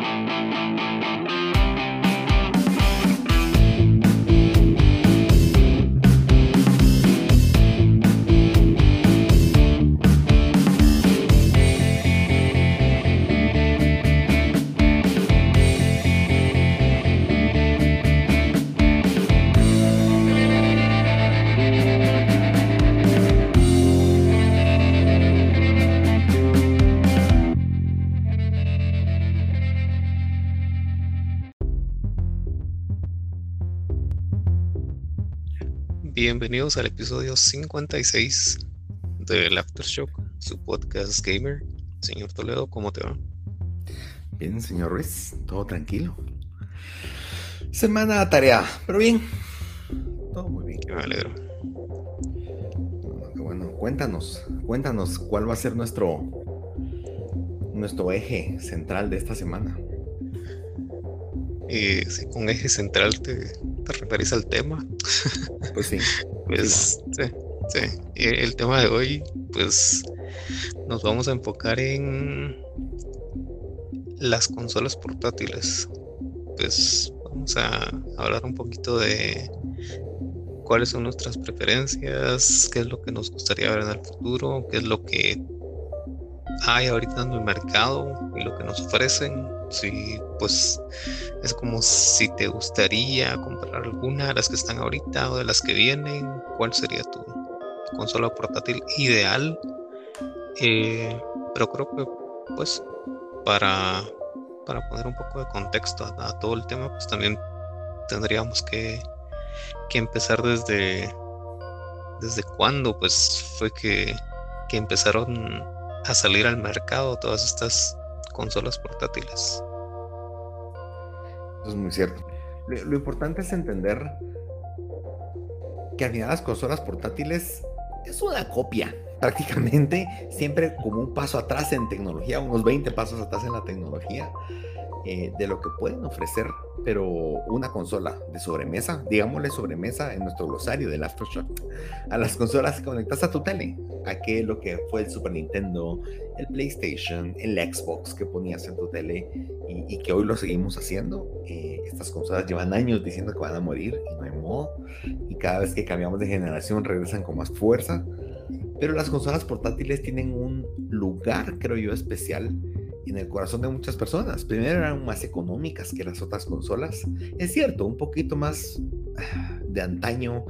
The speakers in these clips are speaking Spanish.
Música Bienvenidos al episodio 56 del Aftershock, su podcast gamer. Señor Toledo, ¿cómo te va? Bien, señor Ruiz, todo tranquilo. Semana tarea, pero bien. Todo muy bien. me alegro. Bueno, cuéntanos, cuéntanos cuál va a ser nuestro nuestro eje central de esta semana. Eh, si con eje central te, te referís al tema. Pues sí. pues sí, sí. El tema de hoy, pues nos vamos a enfocar en las consolas portátiles. Pues vamos a hablar un poquito de cuáles son nuestras preferencias, qué es lo que nos gustaría ver en el futuro, qué es lo que hay ahorita en el mercado y lo que nos ofrecen si pues es como si te gustaría comprar alguna de las que están ahorita o de las que vienen, ¿cuál sería tu, consola portátil ideal? Eh, pero creo que pues para, para poner un poco de contexto a, todo el tema, pues también tendríamos que, que empezar desde desde cuándo pues fue que, que empezaron a salir al mercado todas estas consolas portátiles. Eso es muy cierto. Lo, importante es entender que al final las consolas portátiles es una copia, prácticamente siempre como un paso atrás en tecnología, unos 20 pasos atrás en la tecnología. Eh, de lo que pueden ofrecer, pero una consola de sobremesa, digámosle sobremesa en nuestro glosario del Aftershock, a las consolas que conectas a tu tele, a que lo que fue el Super Nintendo, el PlayStation, el Xbox que ponías en tu tele y, que hoy lo seguimos haciendo. Eh, estas consolas llevan años diciendo que van a morir y no hay modo, y cada vez que cambiamos de generación regresan con más fuerza. Pero las consolas portátiles tienen un lugar, creo yo, especial en el corazón de muchas personas. Primero eran más económicas que las otras consolas. Es cierto, un poquito más ah, de antaño,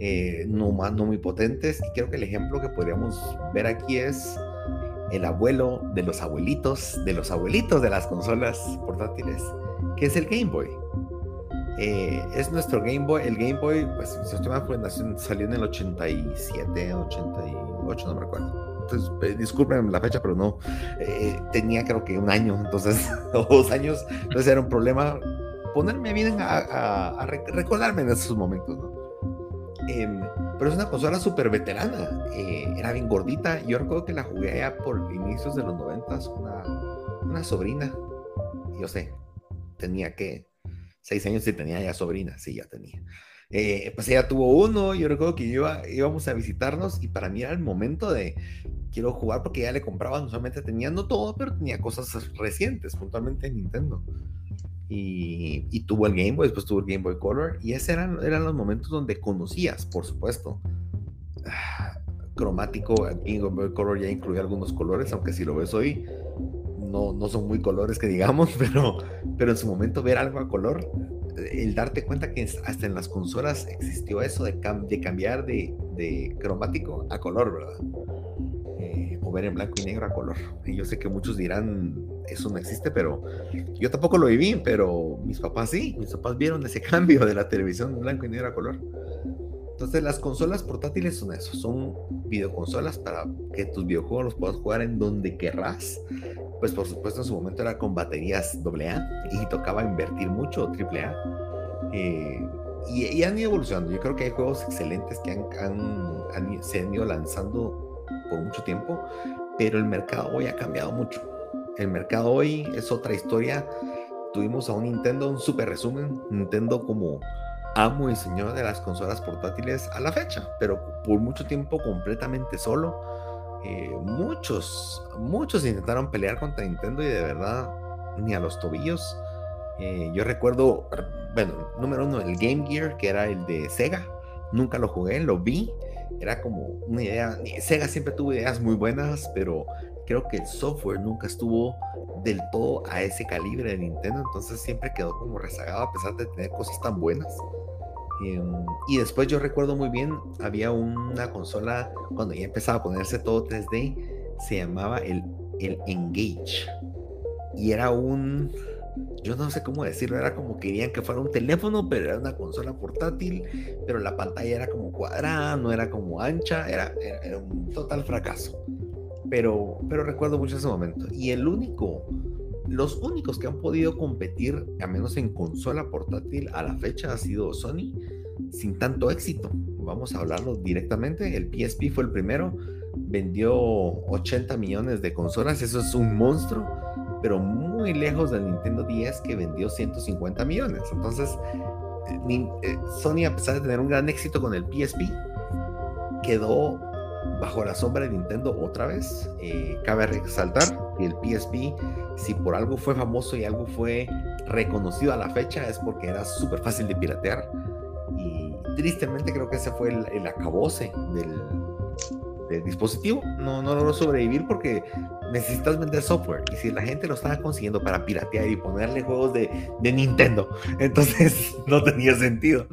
eh, no, más, no muy potentes. Y creo que el ejemplo que podríamos ver aquí es el abuelo de los abuelitos, de los abuelitos de las consolas portátiles, que es el Game Boy. Eh, es nuestro Game Boy. El Game Boy, pues si usted me salió en el 87, 88, no me recuerdo entonces disculpen la fecha, pero no, eh, tenía creo que un año, entonces, dos años, entonces era un problema ponerme bien a, recordarme en esos momentos, ¿no? Em, pero es una consola súper veterana, eh, era bien gordita, yo recuerdo que la jugué ya por inicios de los noventas, una, una sobrina, yo sé, tenía que, seis años y tenía ya sobrina, sí, ya tenía. Eh, pues ella tuvo uno, yo recuerdo que iba, íbamos a visitarnos y para mí era el momento de quiero jugar porque ya le compraba, no solamente tenía no todo, pero tenía cosas recientes, puntualmente Nintendo. Y, tuvo el Game Boy, después tuvo el Game Boy Color y esos eran, eran los momentos donde conocías, por supuesto. Ah, cromático, Game Boy Color ya incluía algunos colores, aunque si lo ves hoy, no, no son muy colores que digamos, pero, pero en su momento ver algo a color el darte cuenta que hasta en las consolas existió eso de, de cambiar de, de, cromático a color, ¿verdad? Eh, o ver en blanco y negro a color. Y yo sé que muchos dirán, eso no existe, pero yo tampoco lo viví, pero mis papás sí, mis papás vieron ese cambio de la televisión blanco y negro a color. Entonces las consolas portátiles son eso, son videoconsolas para que tus videojuegos los puedas jugar en donde querrás. Pues por supuesto en su momento era con baterías AA y tocaba invertir mucho AAA. Eh, y, y, han ido evolucionando. Yo creo que hay juegos excelentes que han, se han ido lanzando por mucho tiempo, pero el mercado hoy ha cambiado mucho. El mercado hoy es otra historia. Tuvimos a un Nintendo, un super resumen. Nintendo como amo y señor de las consolas portátiles a la fecha, pero por mucho tiempo completamente solo. Eh, muchos, muchos intentaron pelear contra Nintendo y de verdad ni a los tobillos. Eh, yo recuerdo, bueno, número uno, el Game Gear, que era el de Sega. Nunca lo jugué, lo vi. Era como una idea. Sega siempre tuvo ideas muy buenas, pero creo que el software nunca estuvo del todo a ese calibre de Nintendo. Entonces siempre quedó como rezagado a pesar de tener cosas tan buenas. Em, y después yo recuerdo muy bien, había una consola, cuando ya empezaba a ponerse todo 3D, se llamaba el, el Engage. Y era un, yo no sé cómo decirlo, era como querían que fuera un teléfono, pero era una consola portátil, pero la pantalla era como cuadrada, no era como ancha, era, era, un total fracaso. Pero, pero recuerdo mucho ese momento. Y el único, los únicos que han podido competir, al menos en consola portátil a la fecha, ha sido Sony, sin tanto éxito. Vamos a hablarlo directamente. El PSP fue el primero, vendió 80 millones de consolas, eso es un monstruo pero muy lejos del Nintendo 10 que vendió 150 millones. Entonces, eh, eh, Sony, a pesar de tener un gran éxito con el PSP, quedó bajo la sombra de Nintendo otra vez. Eh, cabe resaltar que el PSP, si por algo fue famoso y algo fue reconocido a la fecha, es porque era súper fácil de piratear. Y tristemente creo que ese fue el, el acabose del, del dispositivo. No, no logró sobrevivir porque necesitas vender software. Y si la gente lo estaba consiguiendo para piratear y ponerle juegos de, Nintendo, entonces no tenía sentido.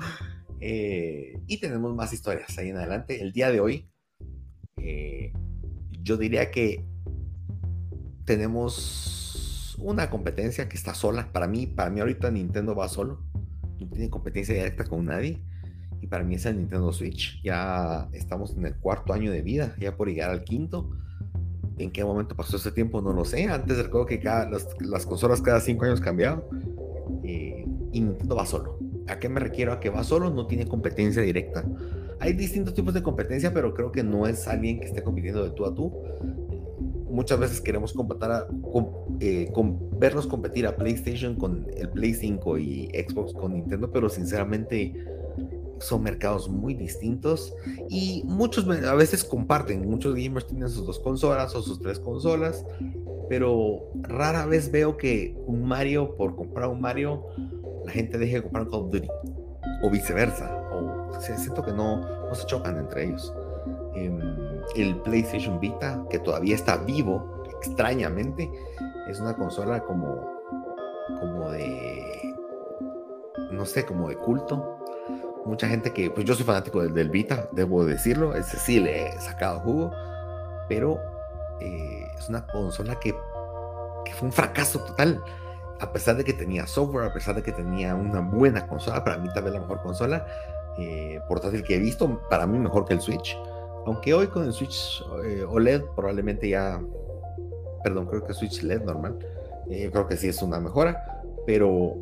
Eh, y tenemos más historias ahí en adelante. El día de hoy, eh, yo diría que tenemos una competencia que está sola. Para mí, para mí ahorita Nintendo va solo. No tiene competencia directa con nadie. Y para mí es el Nintendo Switch. Ya estamos en el cuarto año de vida, ya por llegar al quinto ¿En qué momento pasó ese tiempo? No lo sé. Antes recuerdo que cada, las, consolas cada cinco años cambiaban. Eh, y Nintendo va solo. ¿A qué me refiero? A que va solo, no tiene competencia directa. Hay distintos tipos de competencia, pero creo que no es alguien que esté compitiendo de tú a tú. Muchas veces queremos a, eh, verlos competir a PlayStation con el Play 5 y Xbox con Nintendo, pero sinceramente son mercados muy distintos y muchos a veces comparten, muchos gamers tienen sus dos consolas o sus tres consolas, pero rara vez veo que un Mario, por comprar un Mario, la gente deje de comprar un Call of Duty o viceversa, siento que no, no se chocan entre ellos. Em, el PlayStation Vita, que todavía está vivo, extrañamente, es una consola como, como de, no sé, como de culto, mucha gente que, pues yo soy fanático del, del Vita, debo decirlo, ese sí le he sacado jugo, pero eh, es una consola que, que, fue un fracaso total. A pesar de que tenía software, a pesar de que tenía una buena consola, para mí tal vez la mejor consola eh, portátil que he visto, para mí mejor que el Switch. Aunque hoy con el Switch eh, OLED probablemente ya, perdón, creo que Switch LED normal, creo que sí es una mejora, pero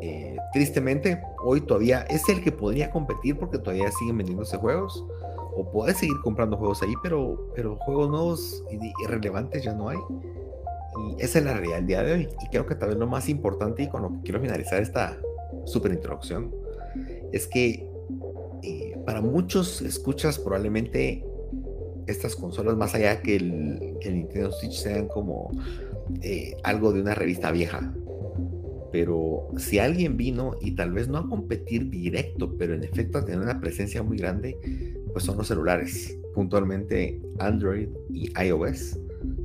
eh, tristemente, hoy todavía es el que podría competir porque todavía siguen vendiéndose juegos. O puedes seguir comprando juegos ahí, pero, pero juegos nuevos y irrelevantes ya no hay. Y esa es la realidad del día de hoy. Y creo que tal vez lo más importante y con lo que quiero finalizar esta super introducción es que eh, para muchos escuchas probablemente estas consolas, más allá que el, Nintendo Switch, sean como eh, algo de una revista vieja, pero si alguien vino y tal vez no a competir directo, pero en efecto a tener una presencia muy grande, pues son los celulares, puntualmente Android y iOS.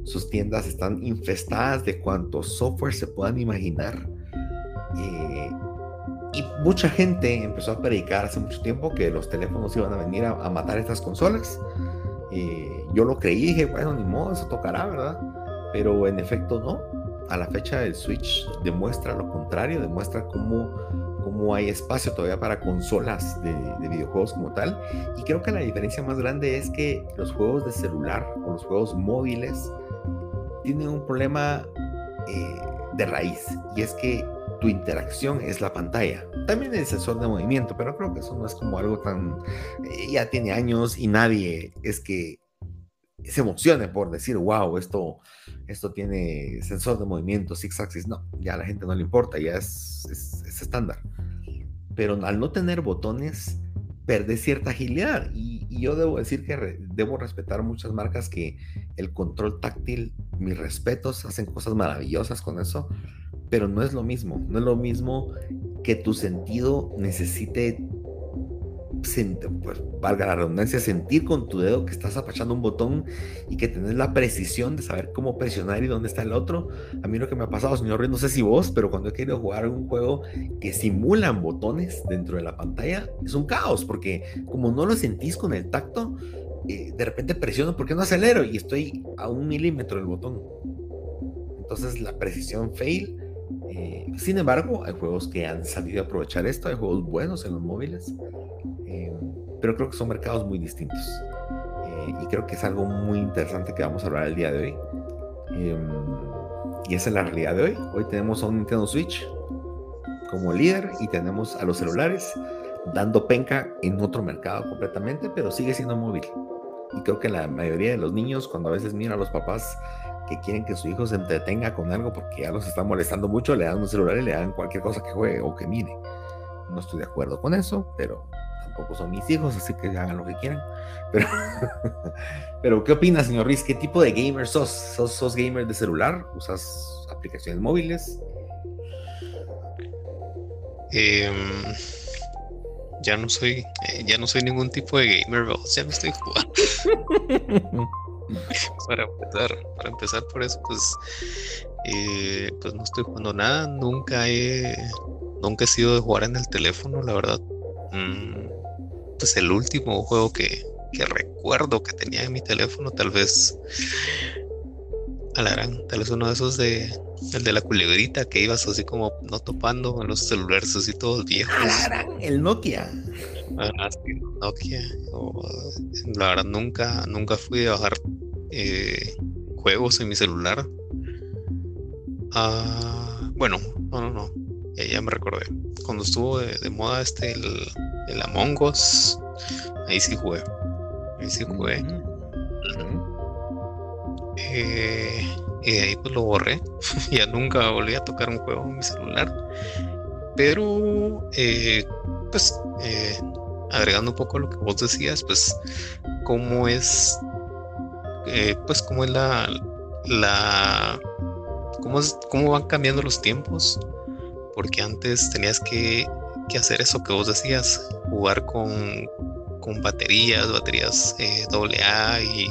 Sus tiendas están infestadas de cuanto software se puedan imaginar. Eh, y mucha gente empezó a predicar hace mucho tiempo que los teléfonos iban a venir a, matar estas consolas. Eh, yo lo creí, dije, bueno, ni modo, eso tocará, ¿verdad? Pero en efecto no a la fecha el Switch demuestra lo contrario, demuestra cómo, cómo hay espacio todavía para consolas de, videojuegos como tal. Y creo que la diferencia más grande es que los juegos de celular o los juegos móviles tienen un problema eh, de raíz y es que tu interacción es la pantalla. También el sensor de movimiento, pero creo que eso no es como algo tan... Eh, ya tiene años y nadie es que se emocione por decir, wow, esto esto tiene sensor de movimiento, six axis, no, ya a la gente no le importa, ya es, es, estándar. Pero al no tener botones, perde cierta agilidad. Y, yo debo decir que debo respetar muchas marcas que el control táctil mis respetos, hacen cosas maravillosas con eso, pero no es lo mismo, no es lo mismo que tu sentido necesite pues, valga la redundancia, sentir con tu dedo que estás apachando un botón y que tenés la precisión de saber cómo presionar y dónde está el otro. A mí lo que me ha pasado, señor Rey, no sé si vos, pero cuando he querido jugar un juego que simulan botones dentro de la pantalla, es un caos, porque como no lo sentís con el tacto, eh, de repente presiono porque no acelero y estoy a un milímetro del botón. Entonces la precisión fail. Eh, sin embargo, hay juegos que han sabido aprovechar esto, hay juegos buenos en los móviles pero creo que son mercados muy distintos. Eh, y creo que es algo muy interesante que vamos a hablar el día de hoy. Em, y esa es la realidad de hoy. Hoy tenemos a un Nintendo Switch como líder y tenemos a los celulares dando penca en otro mercado completamente, pero sigue siendo móvil. Y creo que la mayoría de los niños, cuando a veces miran a los papás que quieren que su hijo se entretenga con algo porque ya los está molestando mucho, le dan un celular y le dan cualquier cosa que juegue o que mire. No estoy de acuerdo con eso, pero tampoco son mis hijos, así que hagan lo que quieran. Pero, pero ¿qué opinas, señor Riz? ¿Qué tipo de gamer sos? sos? ¿Sos gamer de celular? ¿Usas aplicaciones móviles? Em, ya no soy, eh, ya no soy ningún tipo de gamer, ya no estoy jugando. para empezar, para empezar por eso, pues, eh, pues no estoy jugando nada. Nunca he, nunca he sido de jugar en el teléfono, la verdad. Mm, pues el último juego que, recuerdo que tenía en mi teléfono, tal vez Alarán, tal vez uno de esos de el de la culebrita que ibas así como no topando en los celulares así todos viejos. Alarán, el Nokia. Ah, sí, Nokia. la verdad nunca, nunca fui a bajar eh, juegos en mi celular. Ah, bueno, no, no, no. Ya, me recordé. Cuando estuvo de, moda este el, el Among Us, ahí sí jugué. Ahí sí jugué. Eh, y de ahí pues lo borré. ya nunca volví a tocar un juego en mi celular. Pero, eh, pues, eh, agregando un poco lo que vos decías, pues, cómo es, pues, cómo es la, la, cómo, es, cómo van cambiando los tiempos. Porque antes tenías que que hacer eso que vos decías, jugar con, con baterías, baterías eh, AA y,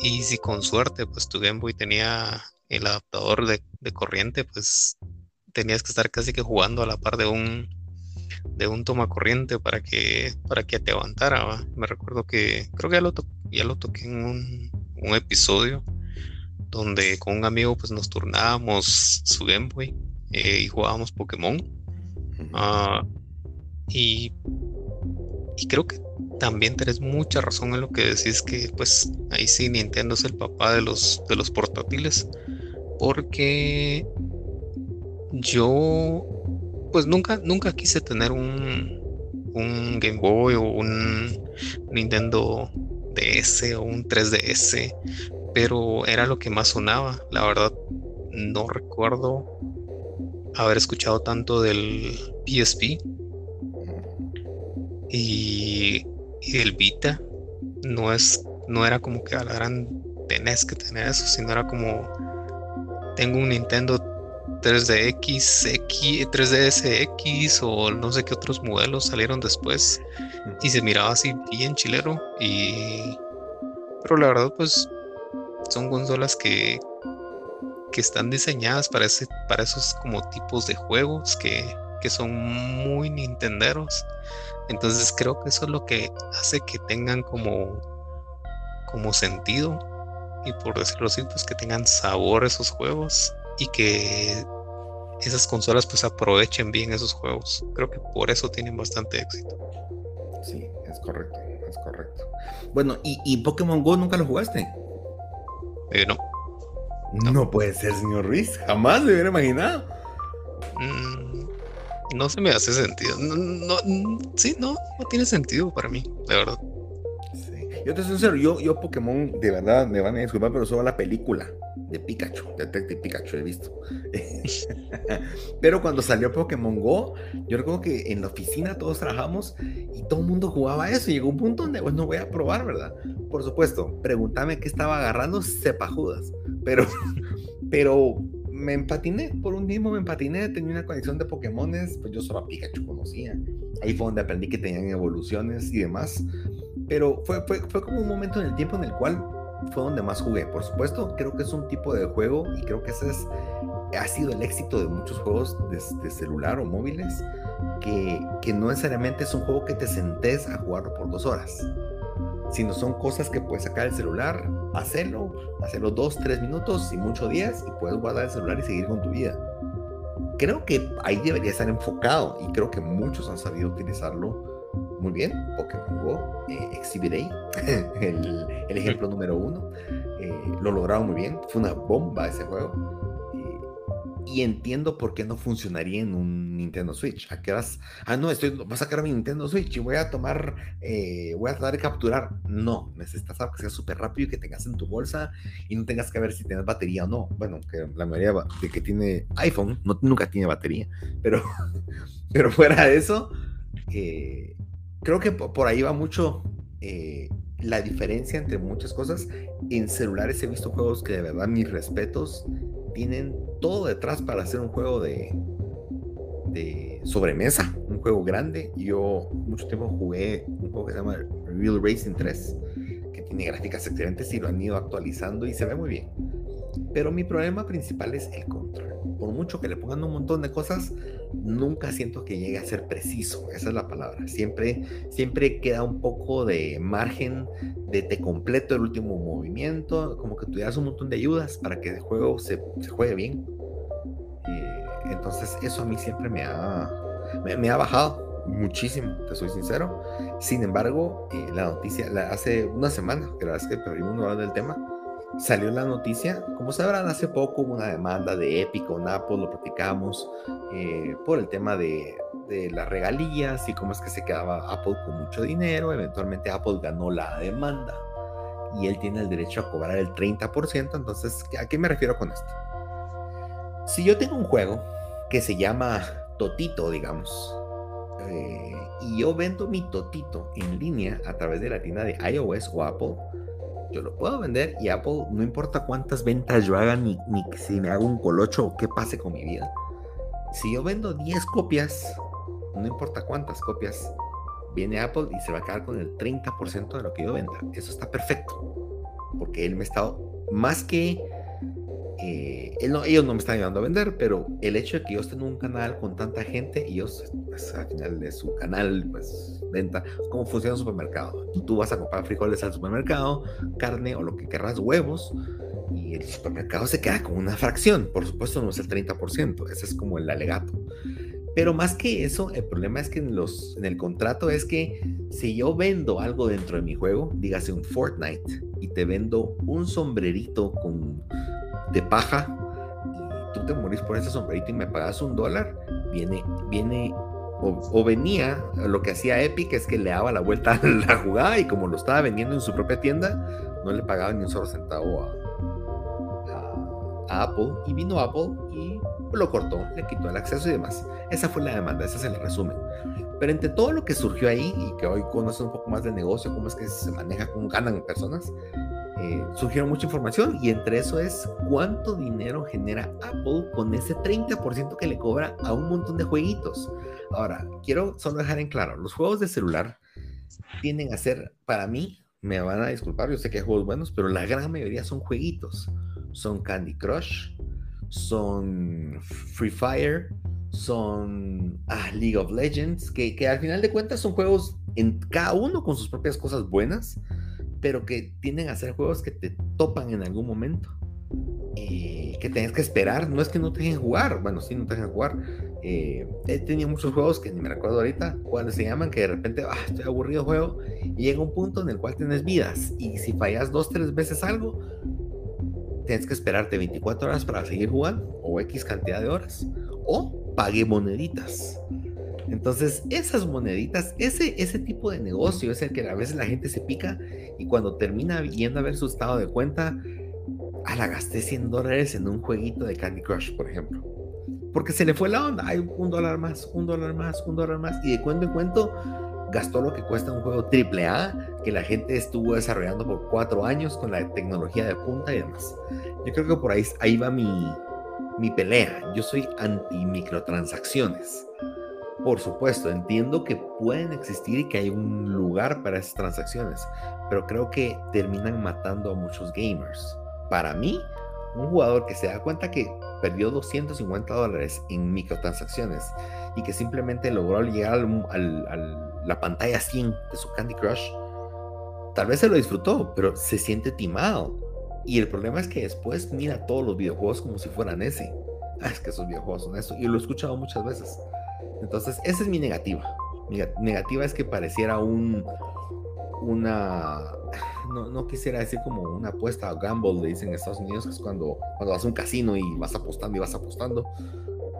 y si con suerte pues tu Game Boy tenía el adaptador de, corriente, pues tenías que estar casi que jugando a la par de un de un toma corriente para que para que te aguantara. Me recuerdo que creo que ya lo, ya lo toqué en un, un, episodio donde con un amigo pues nos turnábamos su Game Boy eh, y jugábamos Pokémon Ah, y, y creo que también tenés mucha razón en lo que decís que pues ahí sí Nintendo es el papá de los de los portátiles porque yo pues nunca nunca quise tener un un Game Boy o un Nintendo DS o un 3DS pero era lo que más sonaba la verdad no recuerdo haber escuchado tanto del PSP y, el Vita. No es, no era como que a la gran tenés que tener eso, sino era como tengo un Nintendo 3DX, X, 3DS o no sé qué otros modelos salieron después y se miraba así bien chilero y pero la verdad pues son consolas que que están diseñadas para, ese, para esos como tipos de juegos que, son muy nintenderos. Entonces creo que eso es lo que hace que tengan como, como sentido y por decirlo así, pues que tengan sabor esos juegos y que esas consolas pues aprovechen bien esos juegos. Creo que por eso tienen bastante éxito. Sí, es correcto, es correcto. Bueno, ¿y, y Pokémon Go nunca lo jugaste? Eh, no. No. puede ser, señor Ruiz. Jamás me hubiera imaginado. Mm, no se me hace sentido. No, sí, no, no tiene sentido para mí, de verdad. Yo te soy sincero, yo, yo Pokémon, de verdad, me van a disculpar, pero solo la película de Pikachu, Detective Pikachu he visto. pero cuando salió Pokémon Go, yo recuerdo que en la oficina todos trabajamos y todo el mundo jugaba eso. Llegó un punto donde, bueno, voy a probar, ¿verdad? Por supuesto, pregúntame qué estaba agarrando, sepa Judas. Pero, pero me empatiné, por un mismo me empatiné, tenía una conexión de Pokémones, pues yo solo a Pikachu conocía. Ahí fue donde aprendí que tenían evoluciones y demás. Pero fue, fue, fue como un momento en el tiempo en el cual fue donde más jugué. Por supuesto, creo que es un tipo de juego y creo que ese es, ha sido el éxito de muchos juegos de, celular o móviles, que, que, no necesariamente es un juego que te sentes a jugarlo por dos horas, sino son cosas que puedes sacar el celular, hacerlo, hacerlo dos, tres minutos y muchos días y puedes guardar el celular y seguir con tu vida. Creo que ahí debería estar enfocado y creo que muchos han sabido utilizarlo muy bien, Pokémon Go, eh, Exhibit A, el, el, ejemplo número uno, eh, lo lograron muy bien, fue una bomba ese juego. Eh, y entiendo por qué no funcionaría en un Nintendo Switch. ¿A qué vas? Ah, no, estoy, voy a sacar mi Nintendo Switch y voy a tomar, eh, voy a tratar de capturar. No, necesitas algo que sea súper rápido y que tengas en tu bolsa y no tengas que ver si tienes batería o no. Bueno, que la mayoría de que tiene iPhone no, nunca tiene batería, pero, pero fuera de eso, eh, creo que por ahí va mucho eh, la diferencia entre muchas cosas. En celulares he visto juegos que de verdad mis respetos tienen todo detrás para hacer un juego de, de sobremesa, un juego grande. Yo mucho tiempo jugué un juego que se llama Real Racing 3, que tiene gráficas excelentes y lo han ido actualizando y se ve muy bien. Pero mi problema principal es el control. Por mucho que le pongan un montón de cosas, nunca siento que llegue a ser preciso. Esa es la palabra. Siempre, siempre queda un poco de margen de te completo el último movimiento, como que tuvieras un montón de ayudas para que el juego se, juegue bien. Eh, entonces eso a mí siempre me ha, me, ha bajado muchísimo, te soy sincero. Sin embargo, eh, la noticia, la, hace una semana, que la verdad es que perdimos hora del tema, salió la noticia, como sabrán, hace poco hubo una demanda de Epic con Apple, lo platicamos, eh, por el tema de, de, las regalías y cómo es que se quedaba Apple con mucho dinero. Eventualmente Apple ganó la demanda y él tiene el derecho a cobrar el 30%. Entonces, ¿a qué me refiero con esto? Si yo tengo un juego que se llama Totito, digamos, eh, y yo vendo mi Totito en línea a través de la tienda de iOS o Apple, yo lo puedo vender y Apple, no importa cuántas ventas yo haga, ni, ni si me hago un colocho o qué pase con mi vida. Si yo vendo 10 copias, no importa cuántas copias, viene Apple y se va a quedar con el 30% de lo que yo venda. Eso está perfecto. Porque él me está, más que eh, ellos no me están ayudando a vender, pero el hecho de que ellos tengan un canal con tanta gente, ellos, pues, al final de su canal, pues, venta, cómo funciona un supermercado. Tú vas a comprar frijoles al supermercado, carne o lo que querrás, huevos, y el supermercado se queda con una fracción. Por supuesto, no es el 30%, ese es como el alegato. Pero más que eso, el problema es que en, los, en el contrato es que si yo vendo algo dentro de mi juego, dígase un Fortnite, y te vendo un sombrerito con de paja y tú te morís por ese sombrerito y me pagas un dólar, viene, viene o, venía, lo que hacía Epic es que le daba la vuelta a la jugada y como lo estaba vendiendo en su propia tienda, no le pagaba ni un solo centavo a, a, Apple y vino Apple y lo cortó, le quitó el acceso y demás. Esa fue la demanda, ese es el resumen. Pero entre todo lo que surgió ahí y que hoy conoces un poco más de negocio, cómo es que se maneja, cómo ganan personas, eh, surgieron mucha información y entre eso es cuánto dinero genera Apple con ese 30% que le cobra a un montón de jueguitos. Ahora, quiero solo dejar en claro, los juegos de celular tienden a ser, para mí, me van a disculpar, yo sé que hay juegos buenos, pero la gran mayoría son jueguitos. Son Candy Crush, son Free Fire, son ah, League of Legends, que, que al final de cuentas son juegos en cada uno con sus propias cosas buenas, pero que tienden a ser juegos que te topan en algún momento. Eh, que tenés que esperar, no es que no te dejen jugar, bueno, sí, no te dejen jugar. Eh, he tenido muchos juegos que ni me recuerdo ahorita, cuando se llaman, que de repente, ah, estoy aburrido juego, y llega un punto en el cual tienes vidas, y si fallas dos, tres veces algo, tienes que esperarte 24 horas para seguir jugando, o X cantidad de horas, o pague moneditas. Entonces, esas moneditas, ese, ese tipo de negocio es el que a veces la gente se pica y cuando termina yendo a ver su estado de cuenta, a la gasté 100 dólares en un jueguito de Candy Crush, por ejemplo. Porque se le fue la onda, hay un dólar más, un dólar más, un dólar más, y de cuento en cuento gastó lo que cuesta un juego AAA que la gente estuvo desarrollando por cuatro años con la tecnología de punta y demás. Yo creo que por ahí, ahí va mi, mi pelea. Yo soy anti microtransacciones. Por supuesto, entiendo que pueden existir y que hay un lugar para esas transacciones, pero creo que terminan matando a muchos gamers. Para mí, un jugador que se da cuenta que perdió 250 dólares en microtransacciones y que simplemente logró llegar a la pantalla 100 de su Candy Crush, tal vez se lo disfrutó, pero se siente timado. Y el problema es que después mira todos los videojuegos como si fueran ese. Ah, es que esos videojuegos son eso. Y lo he escuchado muchas veces. Entonces, esa es mi negativa. Mi negativa es que pareciera un, una, no, no, quisiera decir como una apuesta a gamble, le dicen en Estados Unidos, que es cuando, cuando vas a un casino y vas apostando y vas apostando,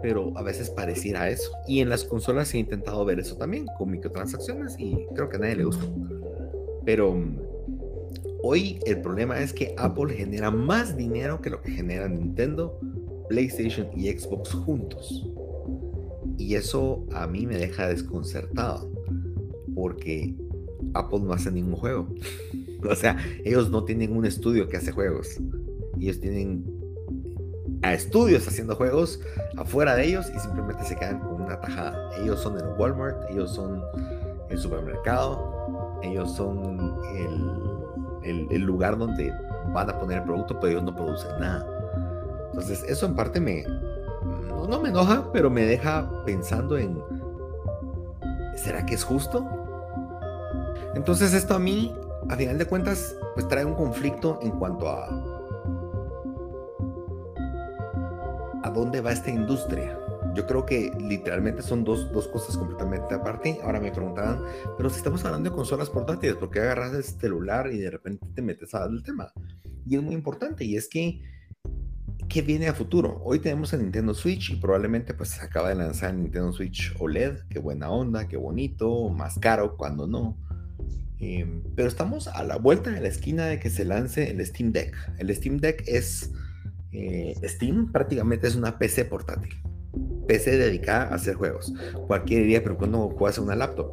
pero a veces pareciera eso. Y en las consolas he intentado ver eso también, con microtransacciones, y creo que a nadie le gusta. Pero hoy el problema es que Apple genera más dinero que lo que genera Nintendo, PlayStation y Xbox juntos. Y eso a mí me deja desconcertado, porque Apple no hace ningún juego. o sea, ellos no tienen un estudio que hace juegos. Ellos tienen a estudios haciendo juegos afuera de ellos y simplemente se quedan con una tajada. Ellos son el Walmart, ellos son el supermercado, ellos son el, el lugar donde van a poner el producto, pero ellos no producen nada. Entonces, eso en parte me, no, me enoja, pero me deja pensando en, ¿será que es justo? Entonces esto a mí, a final de cuentas, pues trae un conflicto en cuanto a a dónde va esta industria. Yo creo que literalmente son dos, dos cosas completamente aparte. Ahora me preguntaban, pero si estamos hablando de consolas portátiles, ¿por qué agarras el celular y de repente te metes al tema? Y es muy importante, y es que ¿qué viene a futuro? Hoy tenemos el Nintendo Switch y probablemente pues se acaba de lanzar el Nintendo Switch OLED, qué buena onda, qué bonito, más caro cuando no. Em, pero estamos a la vuelta de la esquina de que se lance el Steam Deck. El Steam Deck es eh, Steam prácticamente es una PC portátil. PC dedicada a hacer juegos. Cualquier día, pero cuando juegas una laptop.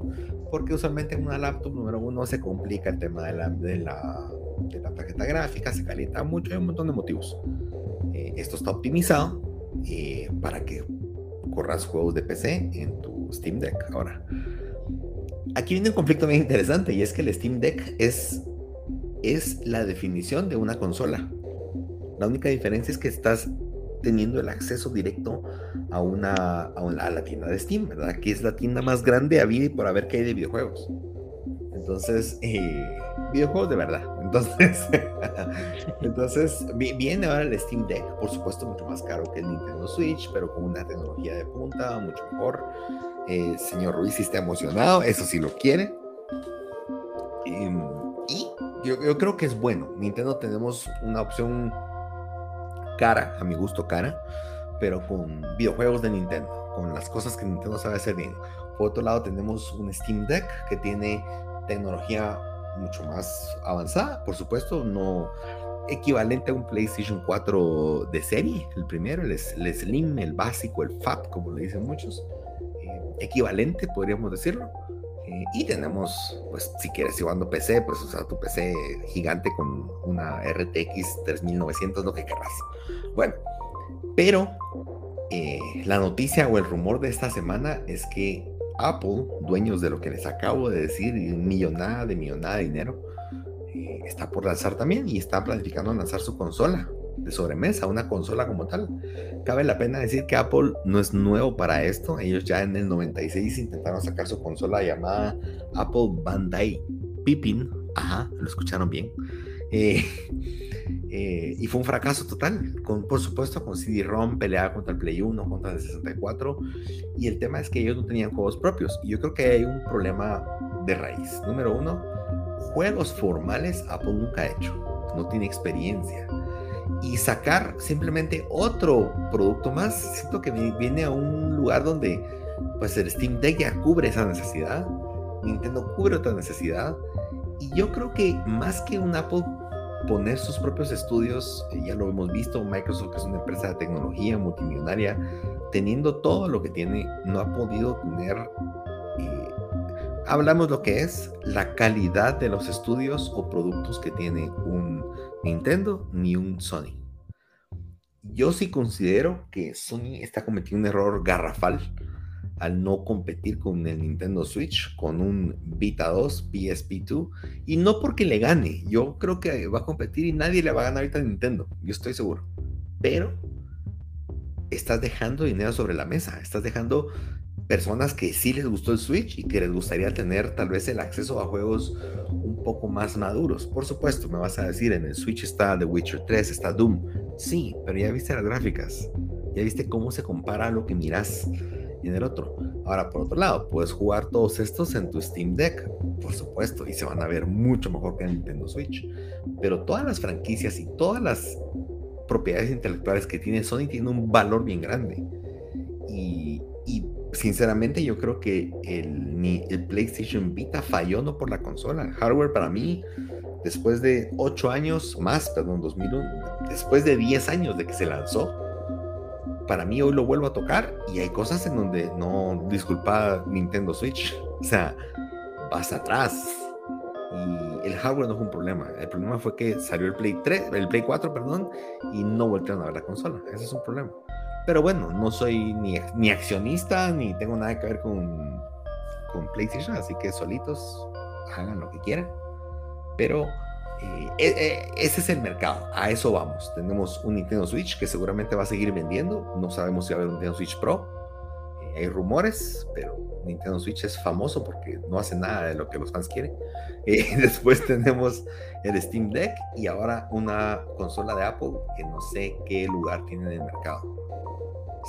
Porque usualmente en una laptop, número uno, se complica el tema de la, de la, de la tarjeta gráfica, se calienta mucho, hay un montón de motivos. Esto está optimizado eh, para que corras juegos de PC en tu Steam Deck. Ahora, aquí viene un conflicto bien interesante y es que el Steam Deck es, es la definición de una consola. La única diferencia es que estás teniendo el acceso directo a una, a, la tienda de Steam, ¿verdad? Que es la tienda más grande a vida y por haber que hay de videojuegos. Entonces, eh, videojuegos de verdad. Entonces, entonces viene ahora el Steam Deck, por supuesto mucho más caro que el Nintendo Switch, pero con una tecnología de punta mucho mejor. Eh, señor Ruiz sí está emocionado, eso sí lo quiere. Em, y yo, yo creo que es bueno. Nintendo tenemos una opción cara, a mi gusto cara, pero con videojuegos de Nintendo, con las cosas que Nintendo sabe hacer bien. Por otro lado, tenemos un Steam Deck que tiene tecnología mucho más avanzada, por supuesto, no equivalente a un PlayStation 4 de serie, el primero, el, Slim, el básico, el Fat, como le dicen muchos, eh, equivalente, podríamos decirlo. Eh, y tenemos, pues, si quieres jugando PC, pues usar tu PC gigante con una RTX 3900, lo que querrás. Bueno, pero eh, la noticia o el rumor de esta semana es que Apple, dueños de lo que les acabo de decir, millonada de millonada de dinero, eh, está por lanzar también y está planificando lanzar su consola de sobremesa, una consola como tal. Cabe la pena decir que Apple no es nuevo para esto. Ellos ya en el 96 intentaron sacar su consola llamada Apple Bandai Pippin. Ajá, lo escucharon bien. Eh, eh, y fue un fracaso total, con, por supuesto con CD-ROM, peleaba contra el Play 1, contra el 64, y el tema es que ellos no tenían juegos propios, y yo creo que hay un problema de raíz. Número uno, juegos formales Apple nunca ha hecho, no tiene experiencia. y sacar simplemente otro producto más. Siento que viene a un lugar donde pues el Steam Deck ya cubre esa necesidad, Nintendo cubre otra necesidad y yo creo que más que un Apple poner sus propios estudios, eh, ya lo hemos visto, Microsoft es una empresa de tecnología multimillonaria, teniendo todo lo que tiene, no ha podido tener, eh, hablamos lo que es la calidad de los estudios o productos que tiene un Nintendo ni un Sony. Yo sí considero que Sony está cometiendo un error garrafal al no competir con el Nintendo Switch, con un Vita 2, PSP 2, y no porque le gane, yo creo que va a competir y nadie le va a ganar ahorita a Nintendo, yo estoy seguro, pero estás dejando dinero sobre la mesa, estás dejando personas que sí les gustó el Switch y que les gustaría tener tal vez el acceso a juegos un poco más maduros. Por supuesto, me vas a decir, en el Switch está The Witcher 3, está Doom. Sí, pero ya viste las gráficas, ya viste cómo se compara a lo que miras y en el otro. Ahora, por otro lado, puedes jugar todos estos en tu Steam Deck, por supuesto, y se van a ver mucho mejor que en Nintendo Switch. Pero todas las franquicias y todas las propiedades intelectuales que tiene Sony tienen un valor bien grande. Y, sinceramente yo creo que el, el PlayStation Vita falló no por la consola. El hardware para mí, después de 8 años más, perdón, 2001, después de 10 años de que se lanzó, para mí hoy lo vuelvo a tocar y hay cosas en donde no, disculpa Nintendo Switch, o sea, vas atrás. Y el hardware no fue un problema. El problema fue que salió el Play 3, el Play 4, perdón, y no volvieron a ver la consola. Ese es un problema. Pero bueno, no soy ni, ni accionista ni tengo nada que ver con, con PlayStation, así que solitos hagan lo que quieran. Pero eh, e, e, ese es el mercado, a eso vamos. Tenemos un Nintendo Switch que seguramente va a seguir vendiendo. No sabemos si va a haber un Nintendo Switch Pro. Eh, hay rumores, pero Nintendo Switch es famoso porque no hace nada de lo que los fans quieren. Eh, después tenemos el Steam Deck y ahora una consola de Apple que no sé qué lugar tiene en el mercado.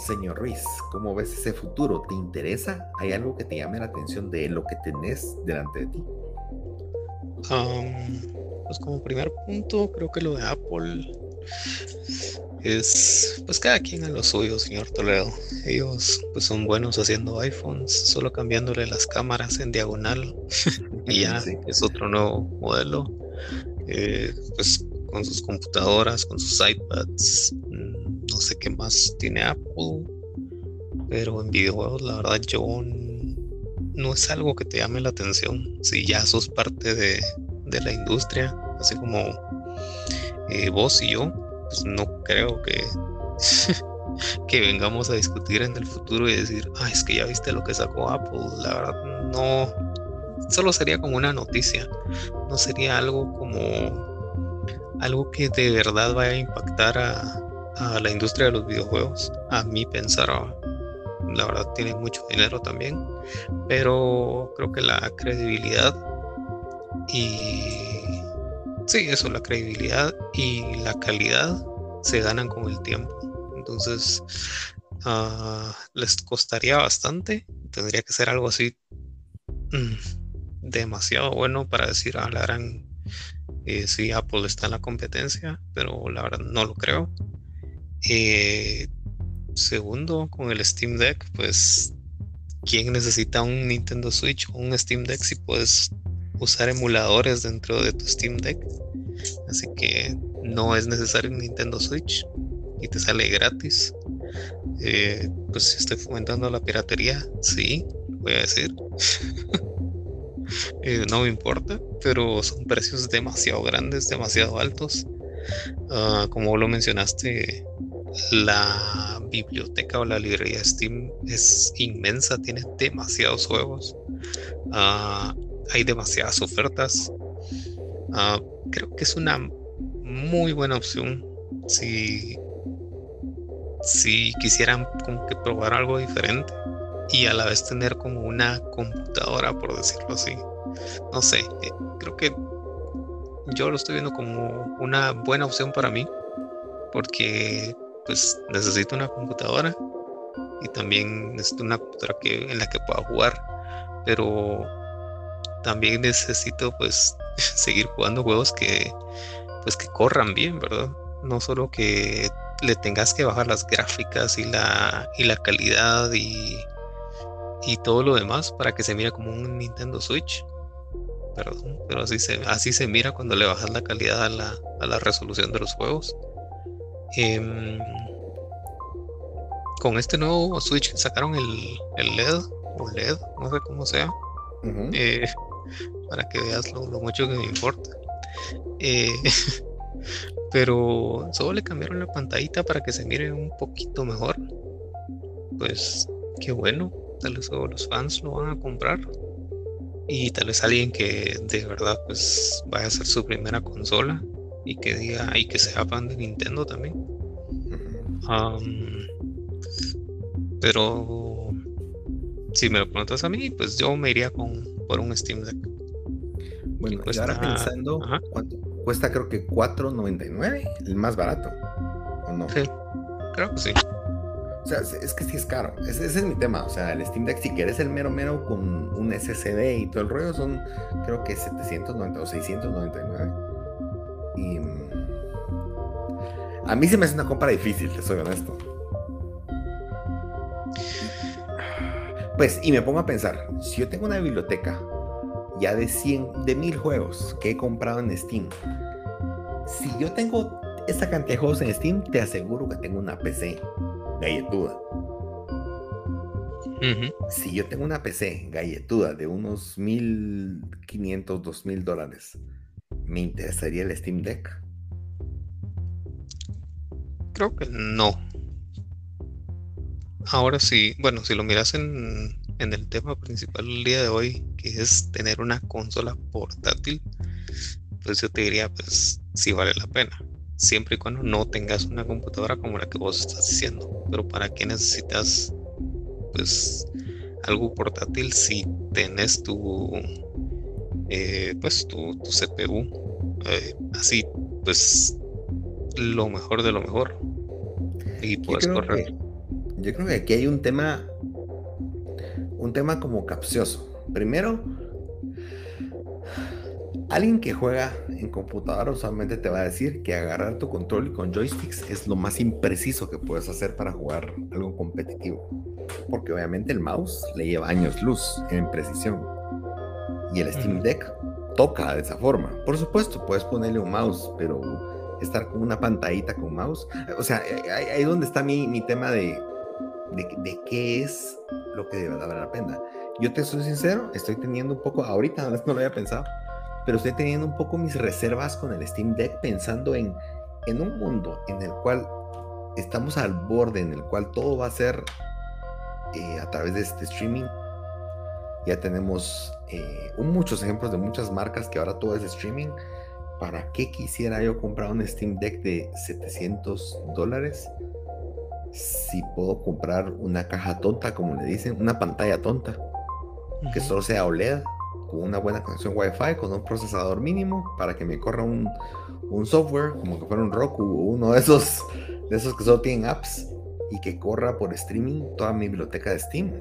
Señor Ruiz, ¿cómo ves ese futuro? ¿Te interesa? ¿Hay algo que te llame la atención de lo que tenés delante de ti? Um, pues como primer punto, creo que lo de Apple es, pues cada quien a lo suyo, señor Toledo. Ellos pues son buenos haciendo iPhones, solo cambiándole las cámaras en diagonal y ya es otro nuevo modelo. Eh, pues con sus computadoras, con sus iPads, mm, no sé qué más tiene Apple, pero en videojuegos la verdad yo no es algo que te llame la atención. Si ya sos parte de, de la industria, así como eh, vos y yo, pues no creo que, que vengamos a discutir en el futuro y decir, ah, es que ya viste lo que sacó Apple. La verdad, no, solo sería como una noticia, no sería algo como algo que de verdad vaya a impactar a, a la industria de los videojuegos. A mí pensar, la verdad tiene mucho dinero también, pero creo que la credibilidad y sí, eso, la credibilidad y la calidad se ganan con el tiempo. Entonces, ah, les costaría bastante. Tendría que ser algo así mm, demasiado bueno para decir, ah, la gran, eh, sí, Apple está en la competencia, pero la verdad no lo creo. Eh, segundo, con el Steam Deck, pues, ¿quién necesita un Nintendo Switch o un Steam Deck si puedes usar emuladores dentro de tu Steam Deck. Así que no es necesario Nintendo Switch y te sale gratis. Eh, pues estoy fomentando la piratería, sí, voy a decir. Eh, no me importa, pero son precios demasiado grandes, demasiado altos. Ah, como lo mencionaste, la biblioteca o la librería Steam es inmensa, tiene demasiados juegos. Uh, hay demasiadas ofertas. Ah, creo que es una muy buena opción si, si quisieran como que probar algo diferente y a la vez tener como una computadora, por decirlo así. No sé, eh, creo que yo lo estoy viendo como una buena opción para mí porque pues necesito una computadora y también necesito una computadora que, en la que pueda jugar pero también necesito pues seguir jugando juegos que pues que corran bien, ¿verdad? no solo que le tengas que bajar las gráficas y la, y la calidad y, y todo lo demás para que se mire como un Nintendo Switch. Perdón, pero así se, así se mira cuando le bajas la calidad a la, a la resolución de los juegos. Em, con este nuevo Switch sacaron el, el LED o LED, no sé cómo sea, eh, para que veas lo, mucho que me importa. Eh, pero solo le cambiaron la pantallita para que se mire un poquito mejor. Pues qué bueno, tal vez los fans lo van a comprar. Y tal vez alguien que de verdad pues vaya a ser su primera consola y que diga y que sea fan de Nintendo también. pero si me lo preguntas a mí, pues yo me iría con por un Steam Deck. Bueno, y ahora pensando, ¿cuánto? Cuesta creo que 4.99, el más barato. ¿O no? Sí, creo que sí. O sea, es que sí es caro. Ese, es mi tema. O sea, el Steam Deck, si quieres el mero mero con un SSD y todo el rollo, son creo que 790 o 699. Y mm, a mí se me hace una compra difícil, te soy honesto. Pues, y me pongo a pensar, si yo tengo una biblioteca ya de 100, de mil juegos que he comprado en Steam. Si yo tengo esta cantidad de juegos en Steam, te aseguro que tengo una PC galletuda. Si yo tengo una PC galletuda de unos 1500, 2000 dólares, ¿me interesaría el Steam Deck? Creo que no. Ahora sí, bueno, si lo miras en en el tema principal del día de hoy, que es tener una consola portátil, pues yo te diría, pues sí vale la pena, siempre y cuando no tengas una computadora como la que vos estás diciendo. Pero para qué necesitas, pues, algo portátil si tenés tu, eh, pues, tu, CPU, eh, así, pues, lo mejor de lo mejor. Y puedes correr. Yo creo que aquí hay un tema un tema como capcioso. Primero, alguien que juega en computadora usualmente te va a decir que agarrar tu control con joysticks es lo más impreciso que puedes hacer para jugar algo competitivo. Porque obviamente el mouse le lleva años luz en precisión. Y el Steam Deck toca de esa forma. Por supuesto, puedes ponerle un mouse, pero estar con una pantallita con mouse. O sea, ahí es donde está mi, mi tema de, de, de qué es lo que de verdad vale la pena. Yo te soy sincero, estoy teniendo un poco, ahorita no lo había pensado, pero estoy teniendo un poco mis reservas con el Steam Deck pensando en, en un mundo en el cual estamos al borde, en el cual todo va a ser eh, a través de este streaming. Ya tenemos eh, muchos ejemplos de muchas marcas que ahora todo es streaming. ¿Para qué quisiera yo comprar un Steam Deck de 700 dólares? Si puedo comprar una caja tonta, como le dicen, una pantalla tonta, que solo sea OLED, con una buena conexión Wi-Fi, con un procesador mínimo, para que me corra un, software, como que fuera un Roku o uno de esos, de esos que solo tienen apps, y que corra por streaming toda mi biblioteca de Steam.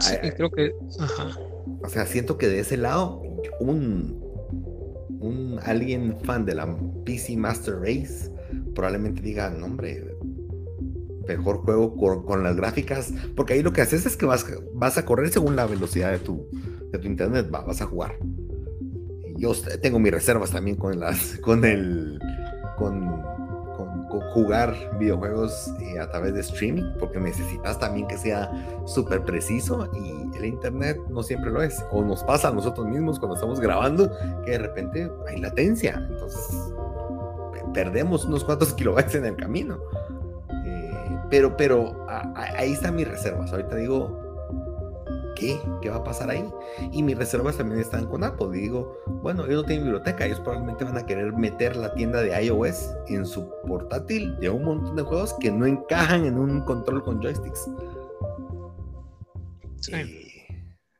Sí, creo que. O sea, siento que de ese lado, un, un alguien fan de la PC Master Race probablemente diga, no, hombre, mejor juego con, las gráficas, porque ahí lo que haces es que vas, vas a correr según la velocidad de tu, de tu internet, vas a jugar. Yo tengo mis reservas también con las, con el, con jugar videojuegos eh, a través de streaming, porque necesitas también que sea súper preciso y el internet no siempre lo es. O nos pasa a nosotros mismos cuando estamos grabando que de repente hay latencia, entonces perdemos unos cuantos kilobytes en el camino. Eh, pero, pero ahí están mis reservas. Ahorita digo, ¿qué? ¿Qué va a pasar ahí? Y mis reservas también están con Apple. Y digo, bueno, ellos no tienen biblioteca, ellos probablemente van a querer meter la tienda de iOS en su portátil de un montón de juegos que no encajan en un control con joysticks. Sí.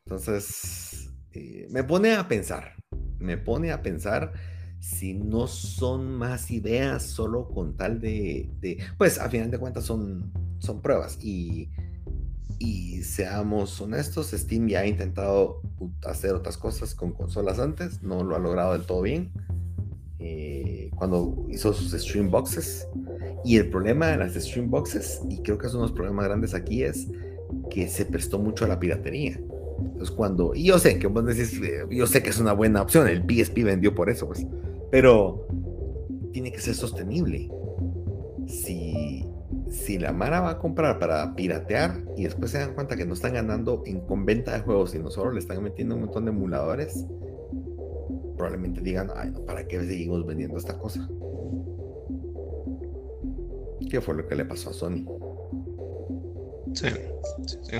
entonces, eh, me pone a pensar, me pone a pensar si no son más ideas solo con tal de, de pues a final de cuentas son, son pruebas y Y seamos honestos, Steam ya ha intentado hacer otras cosas con consolas antes, no lo ha logrado del todo bien. Eh, cuando hizo sus stream boxes. Y el problema de las stream boxes, y creo que es uno de los problemas grandes aquí, es que se prestó mucho a la piratería. Entonces cuando, y yo sé que vos decís, eh, yo sé que es una buena opción, el PSP vendió por eso, pues, pero tiene que ser sostenible. Si, si la Mara va a comprar para piratear y después se dan cuenta que no están ganando en con venta de juegos, sino solo le están metiendo un montón de emuladores, probablemente digan, ay, no, ¿para qué seguimos vendiendo esta cosa? ¿Qué fue lo que le pasó a Sony? Sí, sí, sí.